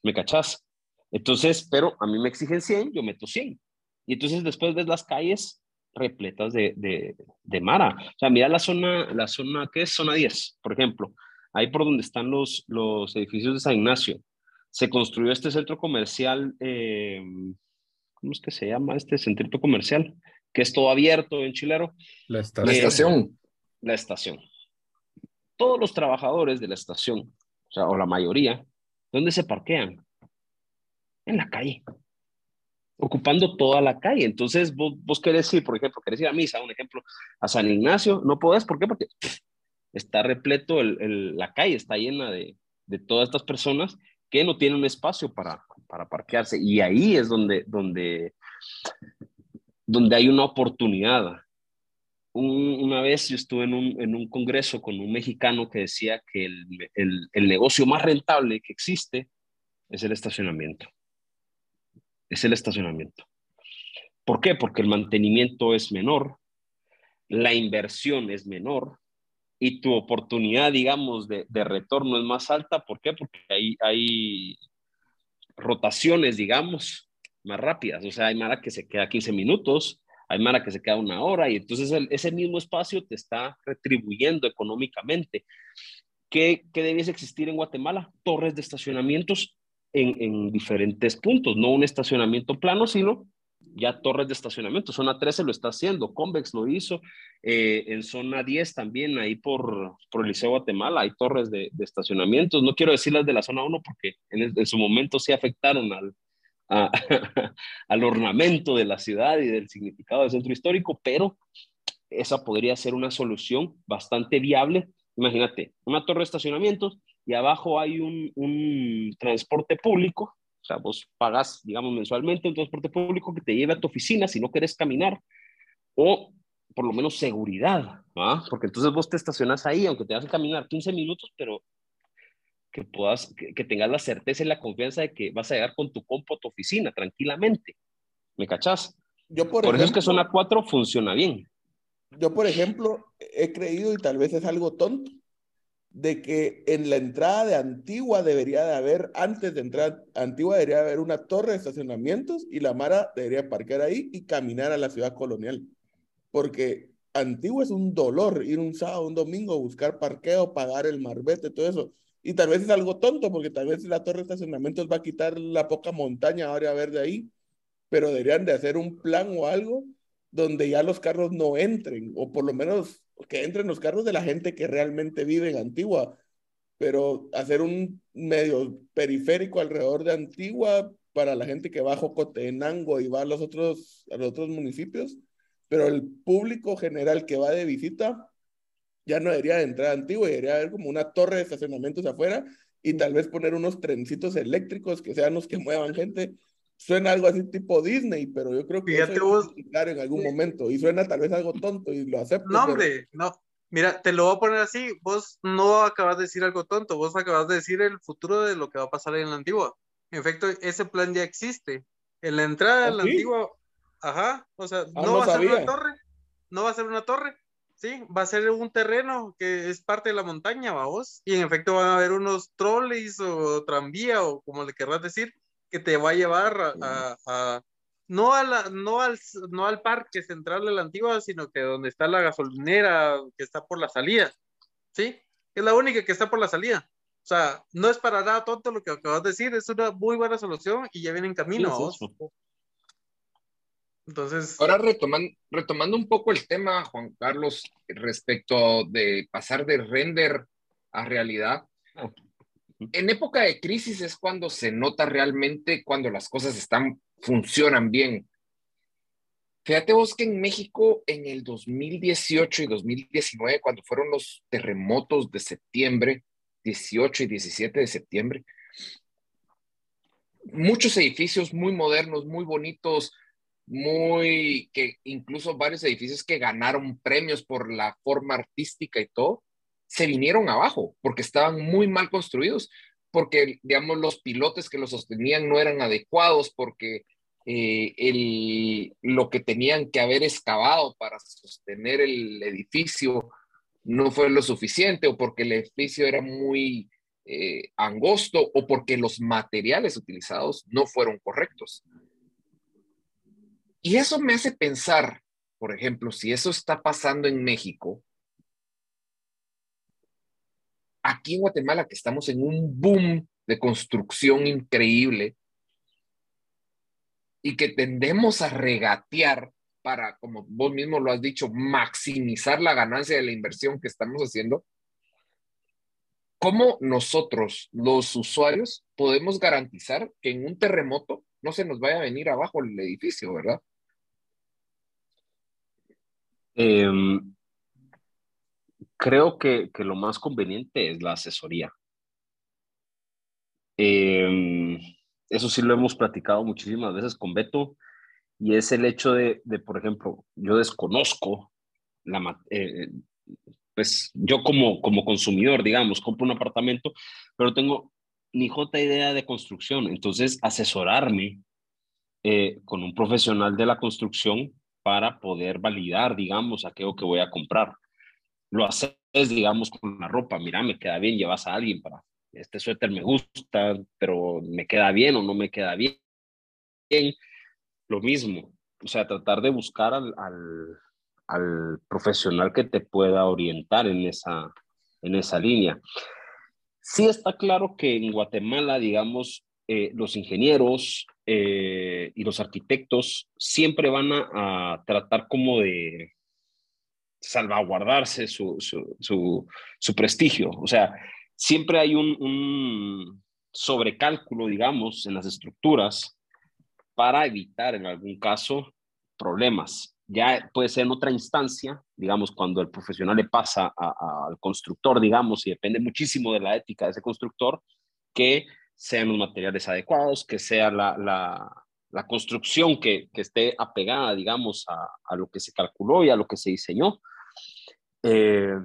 F: ¿me cachás? Entonces, pero a mí me exigen 100, yo meto 100. Y entonces después ves las calles repletas de, de, de Mara. O sea, mira la zona, la zona, ¿qué es? Zona 10, por ejemplo ahí por donde están los, los edificios de San Ignacio, se construyó este centro comercial, eh, ¿cómo es que se llama este centrito comercial? Que es todo abierto en Chilero.
C: La estación.
F: la estación. Todos los trabajadores de la estación, o sea, o la mayoría, ¿dónde se parquean? En la calle ocupando toda la calle. Entonces, vos, vos querés ir, por ejemplo, querés ir a misa, un ejemplo, a San Ignacio, no podés, ¿por qué? Porque está repleto, el, la calle está llena de, de, todas estas personas que no tienen espacio para, para parquearse. Y ahí es donde, donde, donde hay una oportunidad. una vez yo estuve en un, en un, congreso con un mexicano que decía que el, el, el negocio más rentable que existe es el estacionamiento. Es el estacionamiento. ¿Por qué? Porque el mantenimiento es menor, la inversión es menor, y tu oportunidad, digamos, de, de, retorno es más alta. ¿Por qué? Porque hay, hay rotaciones, digamos, más rápidas. O sea, hay Mara que se queda 15 minutos, hay Mara que se queda una hora y entonces ese mismo espacio te está retribuyendo económicamente. ¿Qué, ¿Qué, debiese existir en Guatemala? Torres de estacionamientos en, en, diferentes puntos, no un estacionamiento plano, sino ya torres de estacionamiento. Zona 13 lo está haciendo, Convex lo hizo, eh, en zona 10 también, ahí por, por el Liceo Guatemala, hay torres de, de estacionamientos. No quiero decir las de la zona 1 porque en, su momento sí afectaron al, al ornamento de la ciudad y del significado del centro histórico, pero esa podría ser una solución bastante viable Imagínate, una torre de estacionamientos y abajo hay un, transporte público, sea, vos pagas, digamos, mensualmente un transporte público que te lleve a tu oficina si no querés caminar, o por lo menos seguridad, ¿ah? porque entonces vos te estacionas ahí, aunque te vas a caminar 15 minutos, pero que puedas, que, que, tengas la certeza y la confianza de que vas a llegar con tu compo a tu oficina tranquilamente. ¿Me cachás?
B: Yo por,
F: por
B: ejemplo,
F: eso es que zona 4 funciona bien.
B: Yo, por ejemplo, he creído, y tal vez es algo tonto, de que en la entrada de Antigua debería de haber, antes de entrar Antigua, debería haber una torre de estacionamientos y la Mara debería parquear ahí y caminar a la ciudad colonial. Porque Antigua es un dolor ir un sábado, un domingo, buscar parqueo, pagar el marbete, todo eso. Y tal vez es algo tonto, porque tal vez la torre de estacionamientos va a quitar la poca montaña ahora a ver de ahí, pero deberían de hacer un plan o algo donde ya los carros no entren, o por lo menos que entren los carros de la gente que realmente vive en Antigua, pero hacer un medio periférico alrededor de Antigua para la gente que va a Jocotenango y va a los otros, a los otros municipios, pero el público general que va de visita ya no debería de entrar a Antigua, debería haber como una torre de estacionamientos afuera y tal vez poner unos trencitos eléctricos que sean los que muevan gente suena algo así tipo Disney, pero yo creo que
E: Fíjate
B: eso
E: vos,
B: en algún momento y suena tal vez algo tonto y lo acepto.
E: No,
B: pero...
E: hombre, no. Mira, te lo voy a poner así, vos no acabas de decir algo tonto, vos acabas de decir el futuro de lo que va a pasar en la antigua. En efecto, ese plan ya existe. En la entrada
B: ¿Ah,
E: de la
B: sí?
E: antigua, ajá, o sea,
B: Ah,
E: no,
B: no
E: va a ser
B: sabía.
E: una torre, no va a ser una torre, sí, va a ser un terreno que es parte de la montaña, vamos, y en efecto van a haber unos trolleys o tranvía o como le querrás decir, que te va a llevar a, a- a- no, a la- no, al, no al parque central de la antigua, sino que donde está la gasolinera que está por la salida, ¿sí? Es la única que está por la salida. O sea, no es para nada tonto lo que acabas de decir, es una muy buena solución y ya viene en camino.
F: Sí, es.
E: Entonces,
C: Ahora retomando, retomando un poco el tema, Juan Carlos, respecto de pasar de render a realidad. En época de crisis es cuando se nota realmente cuando las cosas están, funcionan bien. Fíjate vos que en México en el 2018 y 2019, cuando fueron los terremotos de septiembre, 18 y 17 de septiembre, muchos edificios muy modernos, muy bonitos, muy, que incluso varios edificios que ganaron premios por la forma artística y todo, se vinieron abajo porque estaban muy mal construidos, porque, digamos, los pilotes que los sostenían no eran adecuados, porque eh, el, lo que tenían que haber excavado para sostener el edificio no fue lo suficiente, o porque el edificio era muy eh, angosto, o porque los materiales utilizados no fueron correctos. Y eso me hace pensar, por ejemplo, si eso está pasando en México, aquí en Guatemala, que estamos en un boom de construcción increíble y que tendemos a regatear para, como vos mismo lo has dicho, maximizar la ganancia de la inversión que estamos haciendo, ¿cómo nosotros, los usuarios, podemos garantizar que en un terremoto no se nos vaya a venir abajo el edificio, verdad?
F: Eh, creo que, que, lo más conveniente es la asesoría. Eh, eso sí lo hemos platicado muchísimas veces con Beto y es el hecho de, de por ejemplo, yo desconozco la, eh, pues yo como, como consumidor, digamos, compro un apartamento, pero tengo ni jota idea de construcción, entonces asesorarme eh, con un profesional de la construcción para poder validar, digamos, aquello que voy a comprar. Lo haces, digamos, con la ropa. Mira, me queda bien, llevas a alguien para, este suéter me gusta, pero me queda bien o no me queda bien. lo mismo, o sea, tratar de buscar al, al, profesional que te pueda orientar en esa, en esa línea. Sí está claro que en Guatemala, digamos, eh, los ingenieros eh, y los arquitectos siempre van a, tratar como de salvaguardarse su, su, su, prestigio. O sea, siempre hay un, un sobrecálculo, digamos, en las estructuras para evitar en algún caso problemas. Ya puede ser en otra instancia, digamos, cuando el profesional le pasa al constructor, digamos, y depende muchísimo de la ética de ese constructor, que sean los materiales adecuados, que sea la, la, construcción que, esté apegada, digamos, a, lo que se calculó y a lo que se diseñó. Eh,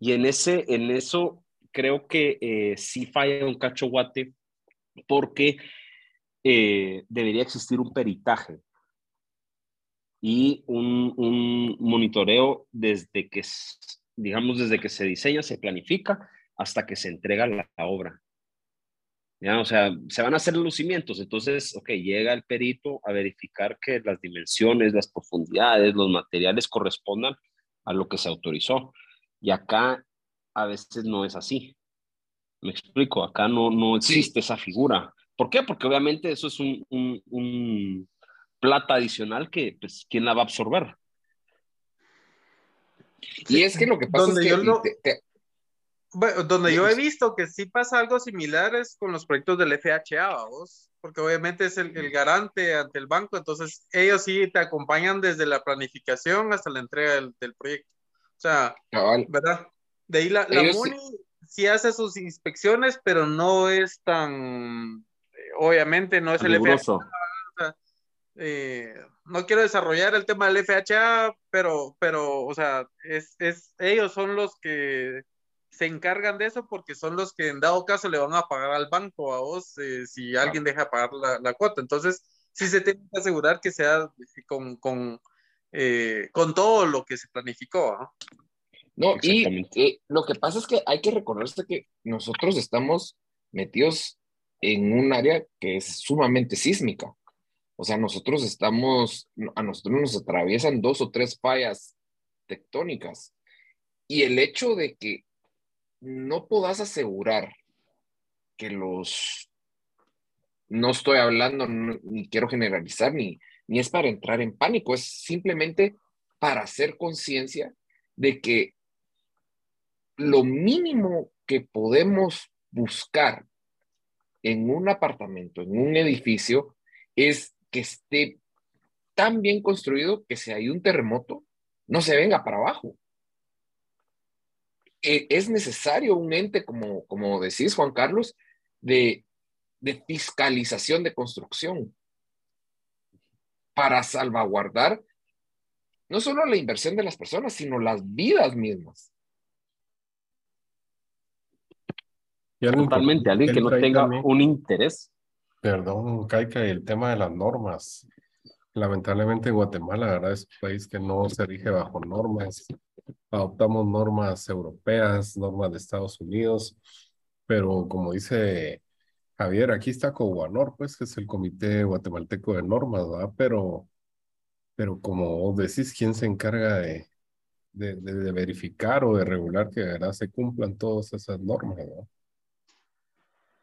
F: y en, ese, en eso creo que eh, sí falla un cacho guate porque eh, debería existir un peritaje y un, un, monitoreo desde que, digamos, desde que se diseña, se planifica hasta que se entrega la, obra. ¿Ya? O sea, se van a hacer los cimientos, entonces, ok, llega el perito a verificar que las dimensiones, las profundidades, los materiales correspondan a lo que se autorizó. Y acá a veces no es así. Me explico, acá no, no existe esa figura. ¿Por qué? Porque obviamente eso es un, un, plata adicional que, pues, ¿quién la va a absorber?
C: Y es que lo que pasa
E: donde
C: es que...
E: Yo Bueno, donde yo he visto que sí pasa algo similar es con los proyectos del FHA, porque obviamente es el, el, garante ante el banco, entonces ellos sí te acompañan desde la planificación hasta la entrega del, del proyecto. O sea, ¿verdad? De ahí la, la MONI sí. hace sus inspecciones, pero no es tan obviamente no es el FHA. Eh, no quiero desarrollar el tema del FHA, pero, pero, o sea, es, es, ellos son los que se encargan de eso porque son los que en dado caso le van a pagar al banco a vos eh, si alguien deja pagar la, la, cuota. Entonces, sí se tiene que asegurar que sea con, con, eh, con todo lo que se planificó.
C: ¿no? No, y lo que pasa es que hay que recordarse que nosotros estamos metidos en un área que es sumamente sísmica. O sea, nosotros estamos, a nosotros nos atraviesan dos o tres fallas tectónicas. Y el hecho de que no puedas asegurar que los, no estoy hablando, ni quiero generalizar, ni, ni es para entrar en pánico, es simplemente para hacer conciencia de que lo mínimo que podemos buscar en un apartamento, en un edificio, es que esté tan bien construido que si hay un terremoto, no se venga para abajo. E, es necesario un ente, como, como decís, Juan Carlos, de, de fiscalización de construcción para salvaguardar no solo la inversión de las personas, sino las vidas mismas.
F: Totalmente, alguien que no tenga un interés.
D: Perdón, Caica, el tema de las normas. Lamentablemente Guatemala, ¿verdad? Es un país que no se rige bajo normas. Adoptamos normas europeas, normas de Estados Unidos, pero como dice Javier, aquí está Coguanor, pues, que es el Comité Guatemalteco de Normas, ¿verdad? Pero, pero como vos decís, ¿quién se encarga de, de, de, verificar o de regular que verdad se cumplan todas esas normas, ¿verdad?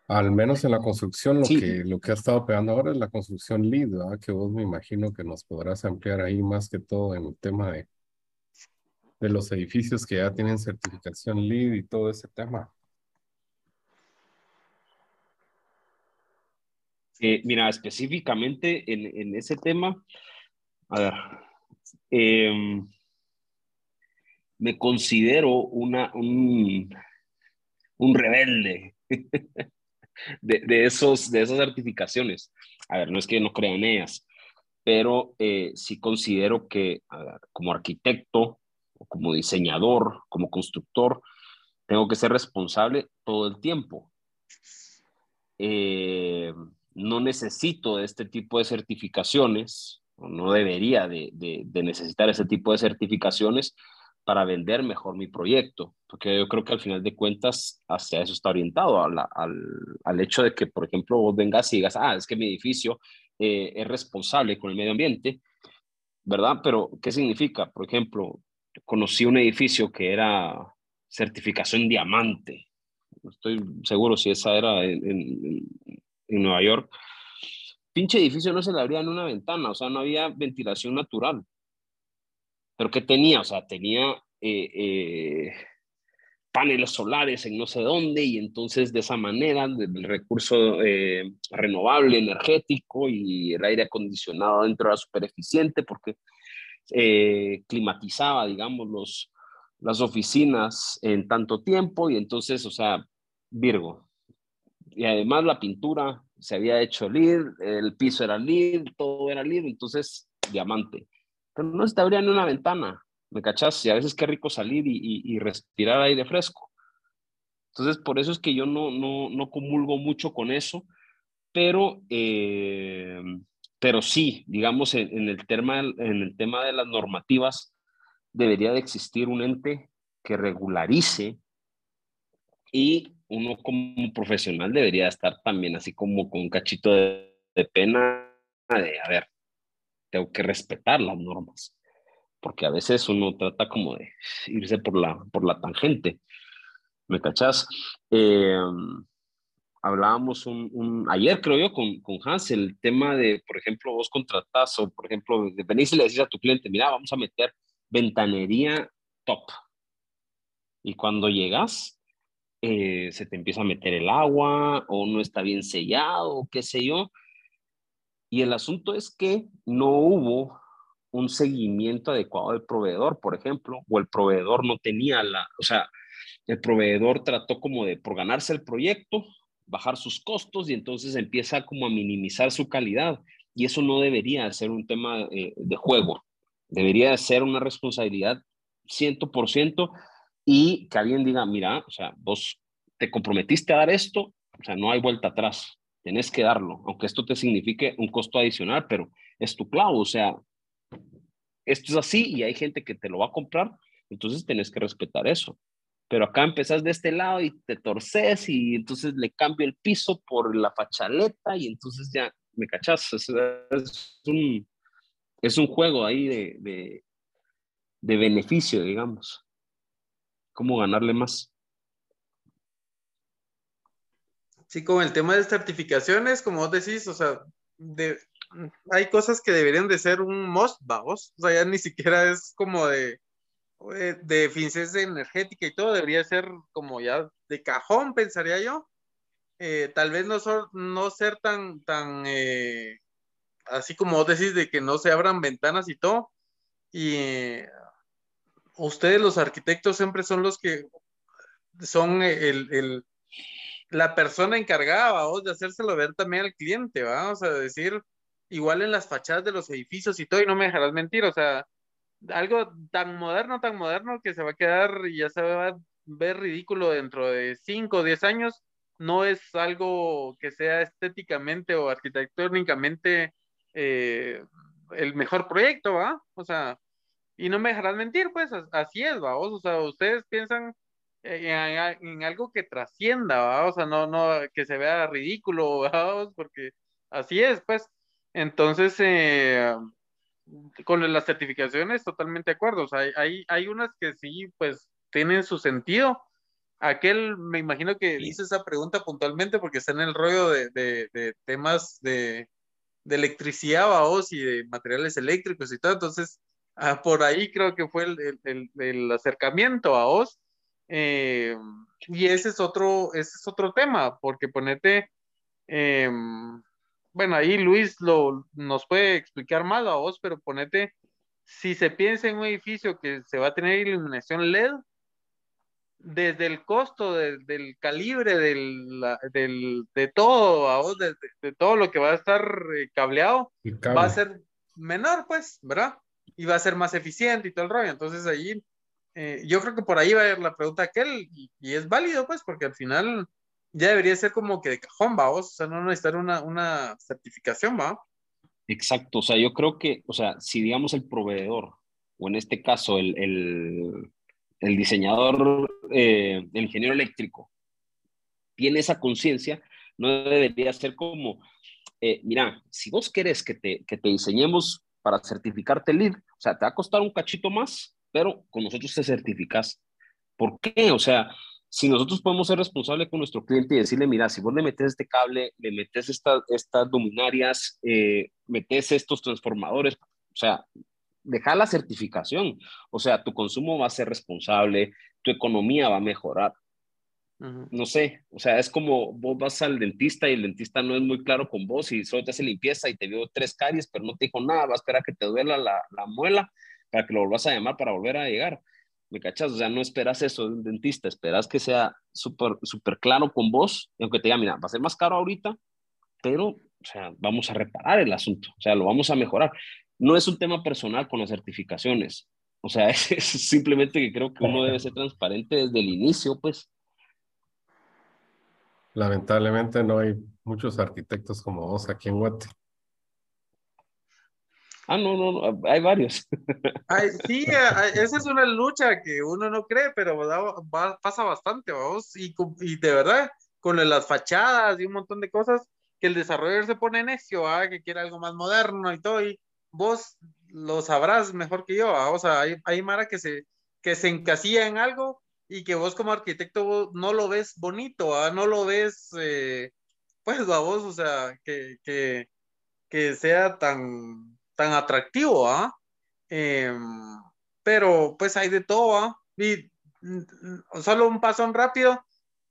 D: Al menos en la construcción, lo, que, lo que ha estado pegando ahora es la construcción LEED, ¿verdad? Que vos me imagino que nos podrás ampliar ahí más que todo en el tema de, de los edificios que ya tienen certificación LEED y todo ese tema.
F: Eh, mira, específicamente en, en, ese tema, a ver, eh, me considero una, un, rebelde. de, esos, de esas certificaciones. A ver, no es que no crea en ellas, pero eh, sí considero que como arquitecto, o como diseñador, como constructor, tengo que ser responsable todo el tiempo. Eh, no necesito de este tipo de certificaciones, no debería de, de, necesitar ese tipo de certificaciones para vender mejor mi proyecto, porque yo creo que al final de cuentas hacia eso está orientado, al, al, al, hecho de que, por ejemplo, vos vengas y digas, ah, es que mi edificio eh, es responsable con el medio ambiente, ¿verdad? Pero, ¿qué significa? Por ejemplo, conocí un edificio que era certificación diamante. No estoy seguro si esa era en, en Nueva York. Pinche edificio no se le abría en una ventana, o sea, no había ventilación natural. Pero ¿qué tenía? O sea, tenía eh, eh, paneles solares en no sé dónde y entonces de esa manera el recurso eh, renovable, energético y el aire acondicionado dentro era súper eficiente porque climatizaba, digamos, los, las oficinas en tanto tiempo y entonces, o sea, Virgo. Y además la pintura se había hecho LEED, el piso era LEED, todo era LEED, entonces diamante pero no se te abría ni una ventana, ¿me cachas? Y a veces qué rico salir y, y, respirar aire fresco. Entonces, por eso es que yo no, no, no comulgo mucho con eso, pero, eh, pero sí, digamos, en, el tema, en el tema de las normativas, debería de existir un ente que regularice y uno como profesional debería estar también así como con un cachito de, pena de, a ver, tengo que respetar las normas, porque a veces uno trata como de irse por la, por la tangente. ¿Me cachás? Em, hablábamos un, ayer, creo yo, con, con Hans, el tema de, por ejemplo, vos contratás o, por ejemplo, venís y le decís a tu cliente, mira, vamos a meter ventanería top. Y cuando llegas, eh, se te empieza a meter el agua o no está bien sellado, qué sé yo, y el asunto es que no hubo un seguimiento adecuado del proveedor, por ejemplo, o el proveedor no tenía la, o sea, el proveedor trató como de, por ganarse el proyecto, bajar sus costos y entonces empieza como a minimizar su calidad. Y eso no debería ser un tema eh, de juego, debería ser una responsabilidad 100% y que alguien diga, mira, o sea, vos te comprometiste a dar esto, o sea, no hay vuelta atrás. Tienes que darlo, aunque esto te signifique un costo adicional, pero es tu clavo, o sea, esto es así y hay gente que te lo va a comprar, entonces tienes que respetar eso. Pero acá empezás de este lado y te torces y entonces le cambio el piso por la fachaleta y entonces ya, ¿me cachas? Es, un, es un juego ahí de, de, de beneficio, digamos. ¿Cómo ganarle más?
E: Sí, con el tema de certificaciones, como vos decís, o sea, hay cosas que deberían de ser un must, vamos, o sea, ya ni siquiera es como de, de eficiencia energética y todo, debería ser como ya de cajón, pensaría yo. Eh, tal vez no, no ser tan, tan, eh, así como vos decís, de que no se abran ventanas y todo. Y eh, ustedes los arquitectos siempre son los que son el, el la persona encargada, vamos, de hacérselo ver también al cliente, vamos a decir, igual en las fachadas de los edificios y todo, y no me dejarás mentir, o sea, algo tan moderno, tan moderno que se va a quedar y ya se va a ver ridículo dentro de 5 o 10 años, no es algo que sea estéticamente o arquitectónicamente eh, el mejor proyecto, ¿va? O sea, y no me dejarás mentir, pues así es, ¿va? O sea, ustedes piensan en, algo que trascienda, o sea, no, no, que se vea ridículo, porque así es, pues. Entonces, eh, con las certificaciones, totalmente de acuerdo, o sea, hay, hay unas que sí, pues, tienen su sentido. Aquel, me imagino que hice esa pregunta puntualmente porque está en el rollo de, de, temas de, de electricidad, vamos, y de materiales eléctricos y todo, entonces, ah, por ahí creo que fue el, el, el acercamiento a vos eh, y ese es otro, ese es otro tema, porque ponete, em, bueno, ahí Luis lo, nos puede explicar más a vos, pero ponete, si se piensa en un edificio que se va a tener iluminación LED, desde el costo del calibre del, del, de todo, a vos, de, todo lo que va a estar eh, cableado, va a ser menor, pues, ¿verdad? Y va a ser más eficiente y todo el rollo. Entonces ahí eh, yo creo que por ahí va a ir la pregunta aquel y, y, es válido, pues, porque al final ya debería ser como que de cajón, va, o sea, no necesitar una, una certificación, va.
F: Exacto, o sea, yo creo que, o sea, si digamos el proveedor, o en este caso el, el, el diseñador, eh, el ingeniero eléctrico, tiene esa conciencia, no debería ser como, eh, mira, si vos querés que te, que te diseñemos para certificarte lead, o sea, te va a costar un cachito más, pero con nosotros te certificas. ¿Por qué? O sea, si nosotros podemos ser responsables con nuestro cliente y decirle, mira, si vos le metes este cable, le metes esta, estas luminarias, eh, metes estos transformadores, o sea, deja la certificación. O sea, tu consumo va a ser responsable, tu economía va a mejorar. No sé, o sea, es como vos vas al dentista y el dentista no es muy claro con vos y solo te hace limpieza y te vio tres caries, pero no te dijo nada, va a esperar que te duela la, la muela para que lo volvás a llamar para volver a llegar. ¿Me cachas? O sea, no esperas eso de un dentista, esperas que sea súper super claro con vos, y aunque te diga, mira, va a ser más caro ahorita, pero, o sea, vamos a reparar el asunto, o sea, lo vamos a mejorar. No es un tema personal con las certificaciones, o sea, es, simplemente que creo que uno debe ser transparente desde el inicio, pues.
D: Lamentablemente no hay muchos arquitectos como vos aquí en Guate.
F: Ah, no, no, hay varios.
E: sí, esa es una lucha que uno no cree, pero pasa bastante, vamos, y, y de verdad, con las fachadas y un montón de cosas, que el desarrollador se pone necio, ¿ah? que quiere algo más moderno y todo, y vos lo sabrás mejor que yo, o sea, hay, hay Mara que se, que se encasilla en algo y que vos como arquitecto no lo ves bonito, ¿ah? no lo ves, eh, pues, a vos, o sea, que, que, que sea tan tan atractivo, ¿ah? Pero pues hay de todo. Y mm, solo un pasón rápido,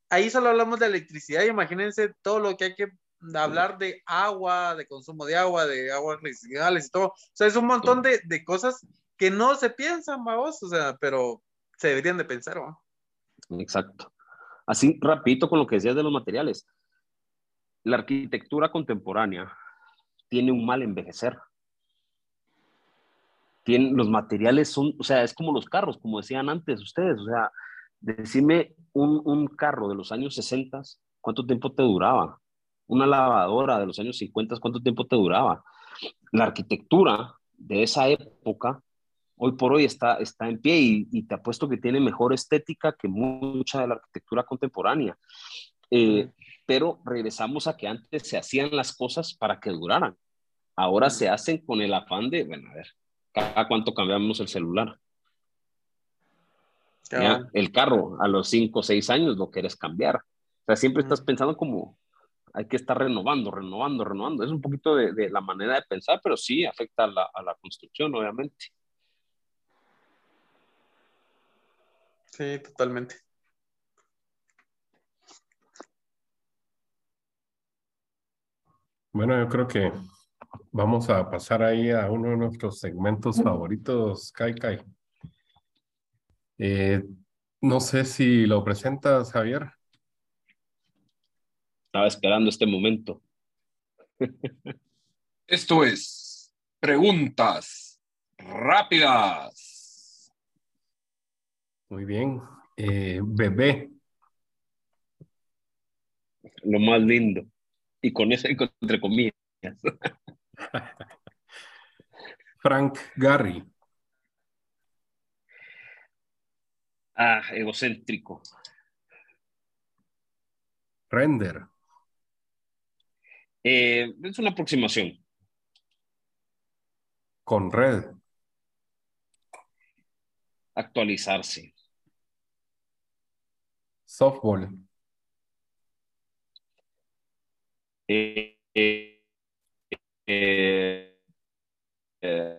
E: ahí solo hablamos de electricidad, imagínense todo lo que hay que hablar de agua, de consumo de agua, de aguas residuales y todo. O sea, es un montón de, de cosas que no se piensan, vamos, o sea, pero se deberían de pensar, ¿no?
F: Exacto. Así, rapidito con lo que decías de los materiales. La arquitectura contemporánea tiene un mal envejecer los materiales son, o sea, es como los carros, como decían antes ustedes, o sea, decime un, un carro de los años 60, ¿cuánto tiempo te duraba? Una lavadora de los años 50, ¿cuánto tiempo te duraba? La arquitectura de esa época, hoy por hoy está, está en pie y, te apuesto que tiene mejor estética que mucha de la arquitectura contemporánea. Eh, pero regresamos a que antes se hacían las cosas para que duraran. Ahora se hacen con el afán de, bueno, a ver, ¿A cuánto cambiamos el celular? el carro a los 5 o 6 años lo quieres cambiar. O sea, siempre estás pensando como hay que estar renovando, renovando, renovando. Es un poquito de, la manera de pensar, pero sí afecta a la, a la construcción, obviamente.
E: Sí, totalmente.
D: Bueno, yo creo que Vamos a pasar ahí a uno de nuestros segmentos favoritos, Kai Kai. Eh, no sé si lo presentas, Javier.
F: Estaba esperando este momento.
C: Esto es preguntas rápidas.
D: Muy bien. Eh, bebé.
F: Lo más lindo. Y con eso entre comillas.
D: Frank Gary.
F: Ah, egocéntrico.
D: Render.
F: Eh, es una aproximación.
D: Con red.
F: Actualizarse.
D: Softball.
F: Eh, eh eh, eh,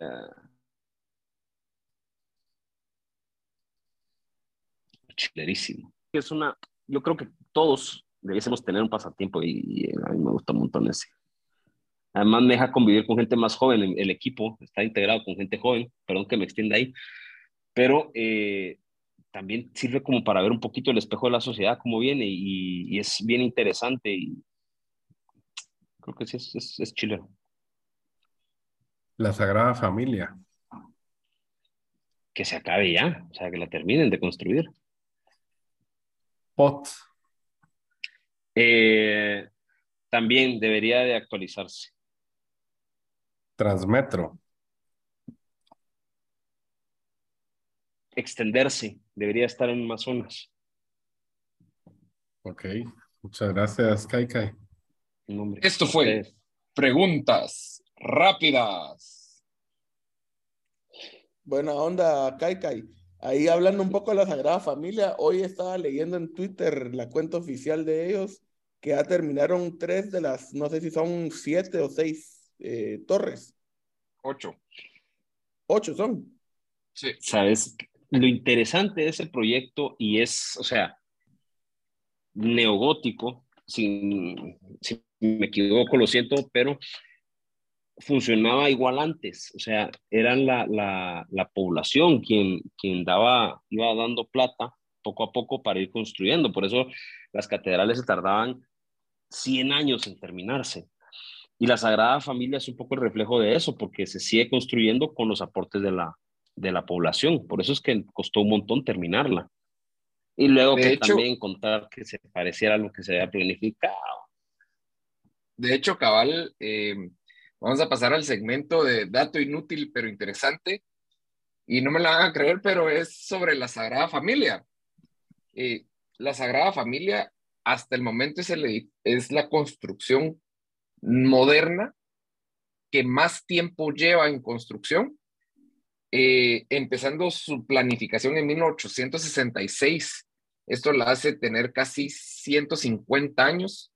F: chilerísimo. Es una, yo creo que todos debiésemos tener un pasatiempo y, a mí me gusta un montón ese. Además me deja convivir con gente más joven, el, equipo está integrado con gente joven, perdón que me extienda ahí, pero eh, también sirve como para ver un poquito el espejo de la sociedad, cómo viene y, es bien interesante y creo que sí es chileno.
D: La Sagrada Familia.
F: Que se acabe ya, o sea, que la terminen de construir.
D: POT.
F: Eh, también debería de actualizarse.
D: Transmetro.
F: Extenderse, debería estar en más zonas.
D: Ok, muchas gracias, Kai Kai.
C: Esto fue Preguntas rápidas.
B: Buena onda, Kai Kai. Ahí hablando un poco de la Sagrada Familia, hoy estaba leyendo en Twitter la cuenta oficial de ellos que ya terminaron tres de las, no sé si son siete o seis eh, torres.
C: Ocho.
B: Ocho son.
F: Sí. Sabes, lo interesante de ese proyecto y es, o sea, neogótico, si, si me equivoco, lo siento, pero funcionaba igual antes, o sea, eran la, la, la, población quien, quien daba, iba dando plata poco a poco para ir construyendo, por eso las catedrales se tardaban 100 años en terminarse. Y la Sagrada Familia es un poco el reflejo de eso, porque se sigue construyendo con los aportes de la, de la población, por eso es que costó un montón terminarla. Y luego que también contar que se pareciera a lo que se había planificado.
C: De hecho, cabal, eh, Vamos a pasar al segmento de dato inútil pero interesante. Y no me lo van a creer, pero es sobre la Sagrada Familia. Eh, la Sagrada Familia hasta el momento es, el, es la construcción moderna que más tiempo lleva en construcción, eh, empezando su planificación en 1866. Esto la hace tener casi 150 años.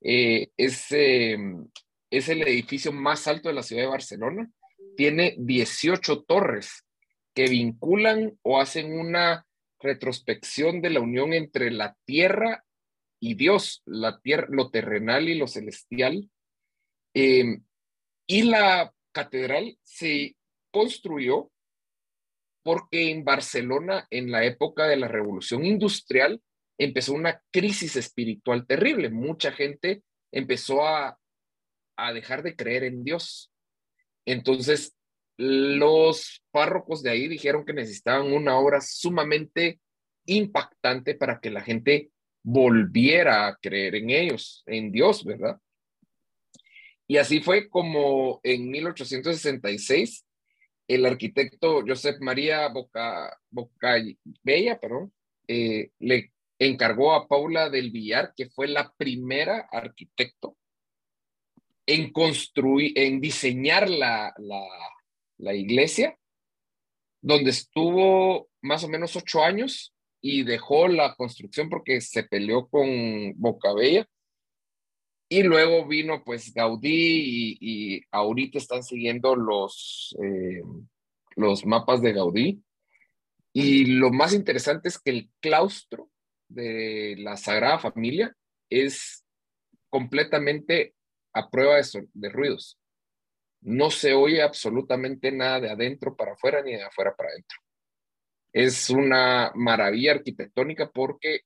C: Eh, es, es el edificio más alto de la ciudad de Barcelona. Tiene 18 torres que vinculan o hacen una retrospección de la unión entre la tierra y Dios, la tierra, lo terrenal y lo celestial. Em, y la catedral se construyó porque en Barcelona, en la época de la revolución industrial, empezó una crisis espiritual terrible. Mucha gente empezó a a dejar de creer en Dios. Entonces, los párrocos de ahí dijeron que necesitaban una obra sumamente impactante para que la gente volviera a creer en ellos, en Dios, ¿verdad? Y así fue como en 1866 el arquitecto Josep María Boca, Boca Bella, perdón, eh, le encargó a Paula del Villar, que fue la primera arquitecto en construir, en diseñar la, la, iglesia, donde estuvo más o menos ocho años y dejó la construcción porque se peleó con Bocabella. Y luego vino pues Gaudí y, ahorita están siguiendo los, eh, los mapas de Gaudí. Y lo más interesante es que el claustro de la Sagrada Familia es completamente a prueba de, ruidos. No se oye absolutamente nada de adentro para afuera ni de afuera para adentro. Es una maravilla arquitectónica porque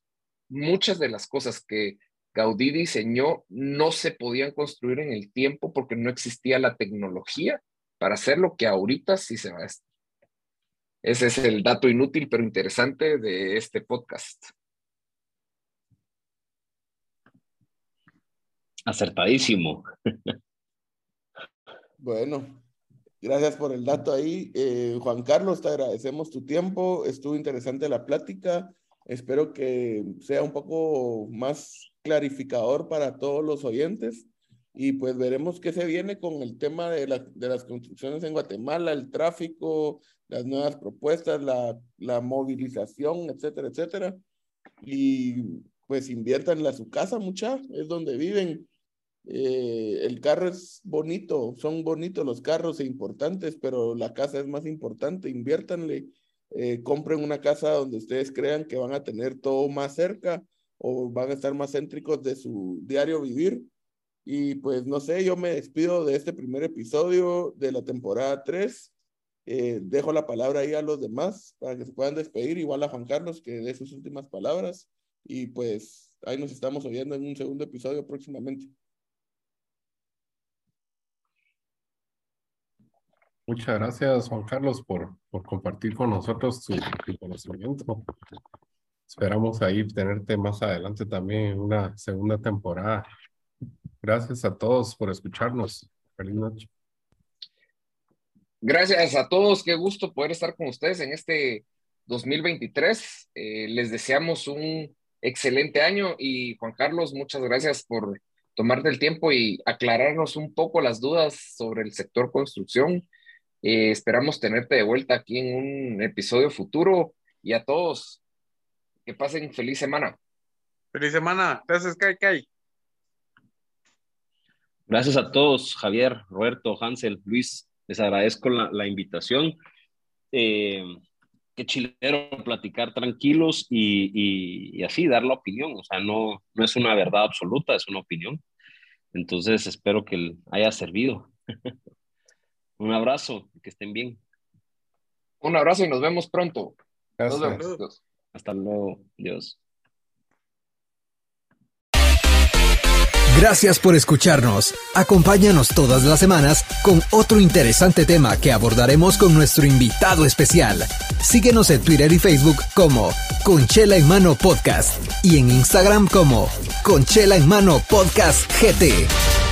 C: muchas de las cosas que Gaudí diseñó no se podían construir en el tiempo porque no existía la tecnología para hacer lo que ahorita sí se va a hacer. Ese es el dato inútil pero interesante de este podcast.
F: Acertadísimo.
B: Bueno, gracias por el dato ahí. Eh, Juan Carlos, te agradecemos tu tiempo. Estuvo interesante la plática. Espero que sea un poco más clarificador para todos los oyentes. Y pues veremos qué se viene con el tema de, de las construcciones en Guatemala, el tráfico, las nuevas propuestas, la, la movilización, etcétera, etcétera. Y pues inviertan en su casa, mucha, es donde viven eh, el carro es bonito, son bonitos los carros e importantes, pero la casa es más importante, inviértanle, eh, compren una casa donde ustedes crean que van a tener todo más cerca o van a estar más céntricos de su diario vivir. Y pues no sé, yo me despido de este primer episodio de la temporada 3. Eh, dejo la palabra ahí a los demás para que se puedan despedir, igual a Juan Carlos que dé sus últimas palabras. Y pues ahí nos estamos oyendo en un segundo episodio próximamente.
D: Muchas gracias, Juan Carlos, por, por compartir con nosotros tu, conocimiento. Esperamos ahí tenerte más adelante también en una segunda temporada. Gracias a todos por escucharnos. Feliz noche.
C: Gracias a todos. Qué gusto poder estar con ustedes en este 2023. Eh, les deseamos un excelente año y Juan Carlos, muchas gracias por tomarte el tiempo y aclararnos un poco las dudas sobre el sector construcción. Eh, esperamos tenerte de vuelta aquí en un episodio futuro y a todos que pasen feliz semana.
E: Feliz semana. Gracias, Kai Kai.
F: Gracias a todos, Javier, Roberto, Hansel, Luis. Les agradezco la, invitación. Eh, qué chilero platicar tranquilos y, así dar la opinión. O sea, no, no es una verdad absoluta, es una opinión. Entonces, espero que haya servido. Un abrazo, que estén bien.
C: Un abrazo y nos vemos pronto.
F: Nos Hasta luego. Dios.
A: Gracias por escucharnos. Acompáñanos todas las semanas con otro interesante tema que abordaremos con nuestro invitado especial. Síguenos en Twitter y Facebook como Conchela en Mano Podcast y en Instagram como Conchela en Mano Podcast GT.